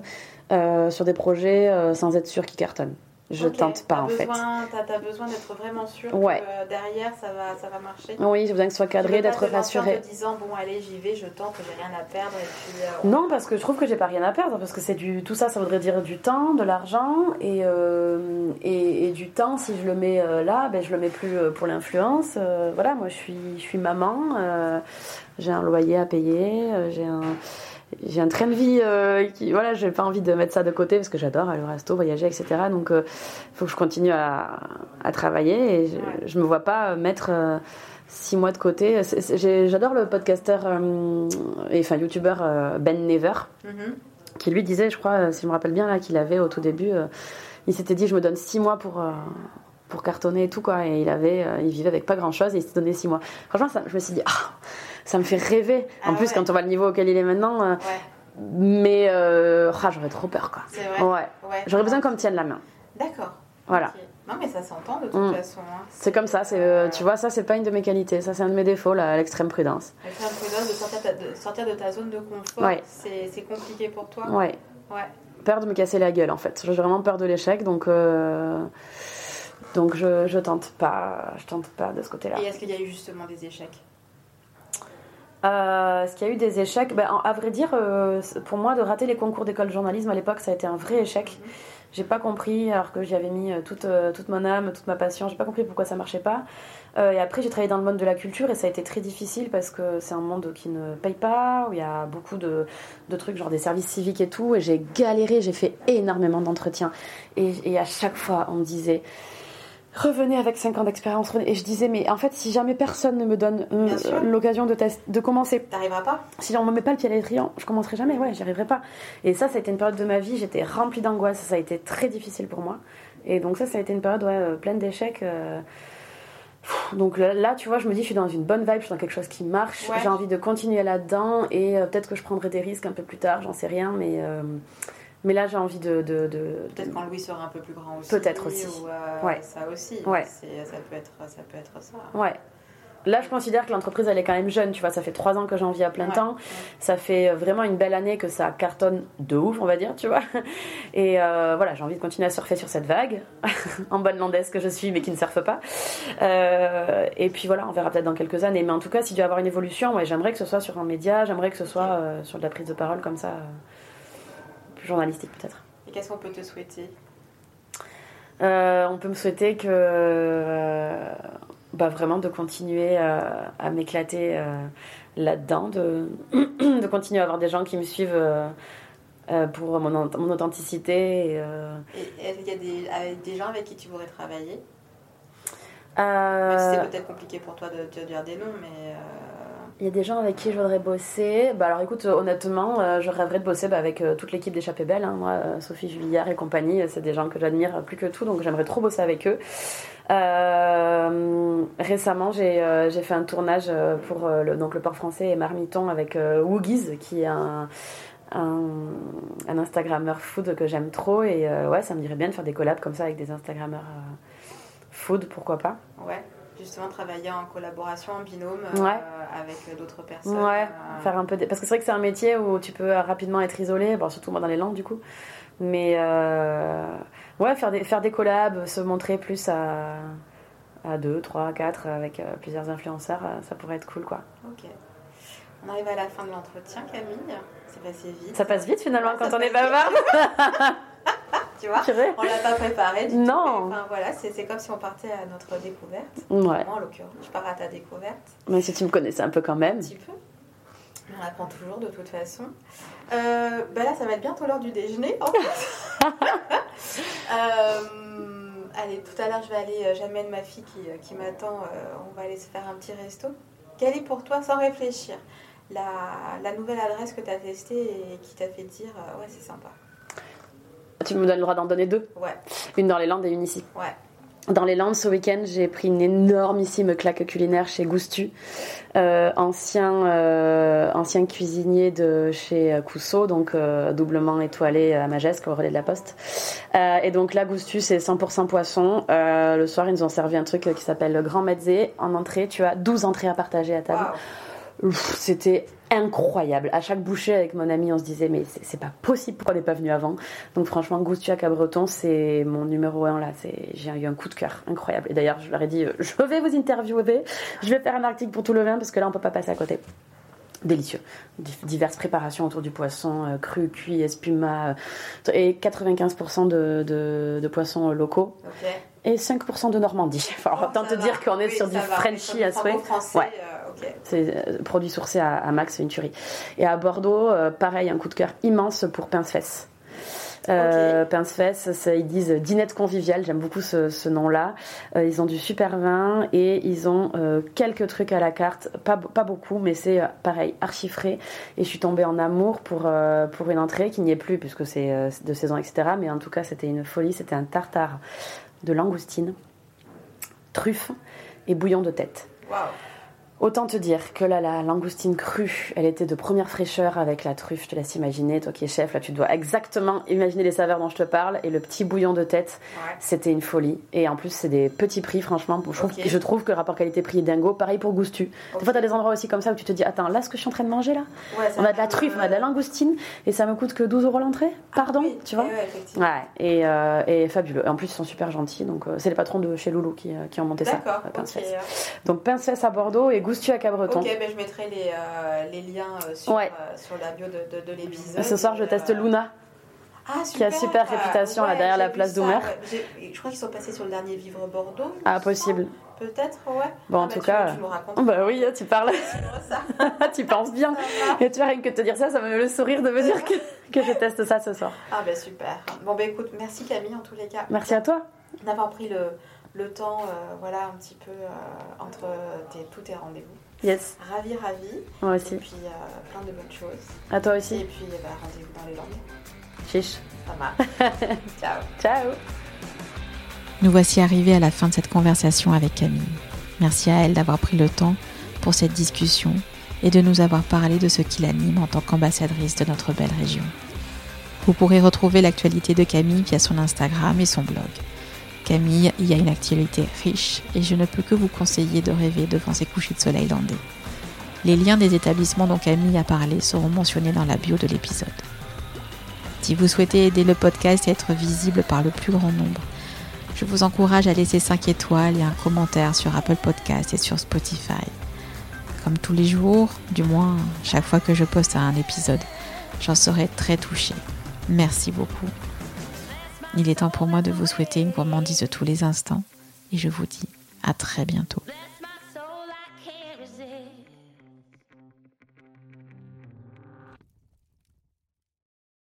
sur des projets sans être sûre qu'ils cartonnent je tente pas en fait. Tu as, besoin d'être vraiment sûr que derrière ça va, ça va marcher. Oui, j'ai besoin que ce soit cadré, d'être rassuré. En te disant bon allez j'y vais, je tente, j'ai rien à perdre. Et puis, euh, Non, parce que je trouve que j'ai pas rien à perdre parce que c'est du tout ça, ça voudrait dire du temps, de l'argent et, euh, et, du temps. Si je le mets euh, là, ben je le mets plus pour l'influence. voilà, moi je suis je suis maman, j'ai un loyer à payer, j'ai un j'ai un train de vie euh, qui voilà j'ai pas envie de mettre ça de côté parce que j'adore aller au resto voyager etc donc il euh, faut que je continue à, à travailler et je, je, me vois pas mettre euh, six mois de côté. J'adore le podcasteur et enfin youtubeur Ben Never mm-hmm. qui lui disait je crois si je me rappelle bien là qu'il avait au tout début il s'était dit je me donne six mois pour pour cartonner et tout quoi. Et il avait il vivait avec pas grand chose et il s'est donné six mois. Franchement ça, je me suis dit ah ça me fait rêver. en ah plus, quand on voit le niveau auquel il est maintenant, euh, Mais euh, ah, j'aurais trop peur, quoi. C'est vrai. Ouais. Ouais. J'aurais besoin qu'on me tienne la main. D'accord. Voilà. Non, mais ça s'entend de toute Mm. façon. hein. C'est comme ça, c'est, euh, tu vois, ça c'est pas une de mes qualités, ça c'est un de mes défauts, l'extrême prudence. La prudence de sortir, ta- de sortir de ta zone de confort, Ouais. c'est c'est compliqué pour toi. Ouais, Ouais. peur de me casser la gueule en fait. J'ai vraiment peur de l'échec, donc, euh, donc je, je tente pas, je tente pas de ce côté-là. Et est-ce qu'il y a eu justement des échecs? Euh, Est-ce qu'il y a eu des échecs ben, en- À vrai dire, euh, pour moi, de rater les concours d'école de journalisme à l'époque, ça a été un vrai échec. J'ai pas compris, alors que j'y avais mis euh, toute, euh, toute mon âme, toute ma passion, j'ai pas compris pourquoi ça marchait pas. Euh, et après, j'ai travaillé dans le monde de la culture et ça a été très difficile parce que c'est un monde qui ne paye pas, où il y a beaucoup de, de trucs, genre des services civiques et tout. Et j'ai galéré, j'ai fait énormément d'entretiens. Et, et à chaque fois, on me disait. Revenez avec 5 ans d'expérience. Et je disais, mais en fait, si jamais personne ne me donne euh, l'occasion de, test- de commencer T'arriveras pas si on me met pas le pied à l'étrier, je commencerai jamais, ouais, j'y arriverai pas. Et ça, ça a été une période de ma vie, j'étais remplie d'angoisse, ça a été très difficile pour moi. Et donc ça, ça a été une période ouais, euh, pleine d'échecs. euh. Donc là, tu vois, je me dis, je suis dans une bonne vibe, je suis dans quelque chose qui marche, Ouais. j'ai envie de continuer là-dedans, et euh, peut-être que je prendrai des risques un peu plus tard, j'en sais rien, mais, mais là, j'ai envie de... de, de- Peut-être quand Louis sera un peu plus grand aussi. Peut-être aussi. Ou, euh, Ouais. Ça aussi. Ouais. Ça peut, être, ça peut être ça. Ouais. Là, je considère que l'entreprise, elle est quand même jeune, tu vois, ça fait trois ans que j'en vis à plein Ouais. temps. Ça fait euh, vraiment une belle année que ça cartonne de ouf, on va dire, tu vois. Et euh, voilà, j'ai envie de continuer à surfer sur cette vague, en bonne landaise que je suis, mais qui ne surfe pas. Euh, et puis voilà, on verra peut-être dans quelques années. Mais en tout cas, s'il doit y avoir une évolution, ouais, j'aimerais que ce soit sur un média, j'aimerais que ce soit euh, sur de la prise de parole comme ça, plus journalistique peut-être. Et qu'est-ce qu'on peut te souhaiter? Euh, on peut me souhaiter que euh, bah, vraiment de continuer euh, à m'éclater là-dedans, de, de continuer à avoir des gens qui me suivent pour mon, mon authenticité. Est-ce qu'il y a des, des gens avec qui tu voudrais travailler? Même si c'est peut-être compliqué pour toi de te dire des noms, mais. Il y a des gens avec qui je voudrais bosser. Bah alors écoute, euh, honnêtement, euh, je rêverais de bosser bah, avec euh, toute l'équipe d'Échappée Belle. hein. Moi, Sophie Juliard et compagnie, c'est des gens que j'admire plus que tout, donc j'aimerais trop bosser avec eux. Récemment, j'ai fait un tournage pour le, donc le port français et Marmiton avec Woogies, qui est un, un, Instagrammeur food que j'aime trop. Et ouais, ça me dirait bien de faire des collabs comme ça avec des Instagrammeurs food, pourquoi pas. Ouais, justement travailler en collaboration, en binôme euh, Ouais. avec d'autres personnes. Ouais, euh, faire un peu des- parce que c'est vrai que c'est un métier où tu peux rapidement être isolé, bon, surtout moi dans les langues du coup. Mais euh, ouais, faire des, faire des collabs, se montrer plus à, à 2, 3, 4 avec euh, plusieurs influenceurs, euh, ça pourrait être cool quoi. Ok. On arrive à la fin de l'entretien, Camille. C'est passé vite. Ça passe vite finalement Ouais, quand ça on est passe bavarde. Tu vois Purée. On l'a pas préparé du Non. tout. Enfin voilà, c'est comme si on partait à notre découverte. Ouais, Moi en l'occurrence, je pars à ta découverte. mais si tu me connaissais un peu quand même. Un petit peu. On apprend toujours de toute façon. Euh, bah là, ça va être bientôt l'heure du déjeuner. En fait. Euh, allez, tout à l'heure, je vais aller, euh, j'amène ma fille qui, euh, qui m'attend. euh, on va aller se faire un petit resto. Quelle est pour toi, sans réfléchir, la, la nouvelle adresse que tu as testée et qui t'a fait dire ouais, c'est sympa Tu me donnes le droit d'en donner deux, Ouais, une dans les Landes et une ici. ouais. Dans les Landes, ce week-end, j'ai pris une énormissime claque culinaire chez Goustu, euh, ancien, euh, ancien cuisinier de chez euh, Cousseau, donc euh, doublement étoilé à Magesque, au relais de la Poste. Et donc là, Goustu, c'est 100% poisson. Le soir, ils nous ont servi un truc qui s'appelle le Grand Mezzé. En entrée, tu as 12 entrées à partager à table. Ouf, C'était incroyable. À chaque bouchée avec mon ami, on se disait mais c'est pas possible pourquoi on n'est pas venu avant? Donc franchement, Goustu à Cabreton, c'est mon numéro un là. C'est j'ai eu un coup de cœur incroyable. Et d'ailleurs, je leur ai dit euh, je vais vous interviewer, je vais faire un article pour tout le vin parce que là on peut pas passer à côté. Délicieux. Di- Diverses préparations autour du poisson, euh, cru, cuit, espuma, euh, et 95% de, de, de poissons locaux et 5% de Normandie. Enfin, Oh, autant te va. dire qu'on est Oui, sur du va. Frenchy Sur à souhait. Ouais. euh. C'est euh, produit sourcé à, à Max, c'est une tuerie. Et à Bordeaux, euh, pareil, un coup de cœur immense pour Pince-Fesse. Euh, Pince-Fesse, c'est- ils disent dinette conviviale, j'aime beaucoup ce, ce nom-là. Euh, ils ont du super vin et ils ont euh, quelques trucs à la carte, pas, pas beaucoup, mais c'est pareil, archi frais. Et je suis tombée en amour pour, pour une entrée qui n'y est plus puisque c'est de saison, etc. Mais en tout cas, c'était une folie, c'était un tartare de langoustine, truffe et bouillon de tête. Autant te dire que là, la langoustine crue, elle était de première fraîcheur avec la truffe. Je te laisse imaginer, toi qui es chef, là, tu dois exactement imaginer les saveurs dont je te parle. Et le petit bouillon de tête, c'était une folie. Et en plus, c'est des petits prix, franchement. Je trouve, je trouve que le rapport qualité-prix est dingo. Pareil pour Goustu. Des fois, tu as des endroits aussi comme ça où tu te dis, attends, là, ce que je suis en train de manger, là, on a de la truffe, on a de la langoustine, et ça me coûte que 12 euros l'entrée. Ah Pardon, tu vois? Ouais, et, euh, et, fabuleux. Et en plus, ils sont super gentils. Donc, euh, c'est les patrons de chez Loulou qui, euh, qui ont monté ça. Donc, Pincesse à Bordeaux et Goustu à Cabreton. Ok, ben je mettrai les, euh, les liens euh, sur, euh, sur, la bio de, de, de l'épisode. Ce soir, je teste Luna. Ah, super. Qui a super réputation là derrière la place d'Oumer. Je crois qu'ils sont passés sur le dernier Vivre Bordeaux. Ah, possible. Peut-être, ouais. Bon, en ah, tout cas. Tu bah oui, tu parles. tu penses bien. Et tu vois, rien que te dire ça, ça me met le sourire de me dire que, que je teste ça ce soir. Ah, ben super. Bon, ben écoute, merci Camille en tous les cas. Merci à toi. D'avoir pris le, le temps, voilà, un petit peu entre tes, tous tes rendez-vous. Yes. Ravi, ravi. Moi aussi. Et puis euh, plein de bonnes choses. À toi aussi. Et puis bah, rendez-vous dans les langues. Chiche. Ça marche. Ciao. Ciao. Nous voici arrivés à la fin de cette conversation avec Camille. Merci à elle d'avoir pris le temps pour cette discussion et de nous avoir parlé de ce qui l'anime en tant qu'ambassadrice de notre belle région. Vous pourrez retrouver l'actualité de Camille via son Instagram et son blog. Camille y a une actualité riche et je ne peux que vous conseiller de rêver devant ces couchers de soleil landais. Les liens des établissements dont Camille a parlé seront mentionnés dans la bio de l'épisode. Si vous souhaitez aider le podcast à être visible par le plus grand nombre, je vous encourage à laisser 5 étoiles et un commentaire sur Apple Podcast et sur Spotify. Comme tous les jours, du moins chaque fois que je poste un épisode, j'en serai très touchée. Merci beaucoup. Il est temps pour moi de vous souhaiter une gourmandise de tous les instants et je vous dis à très bientôt.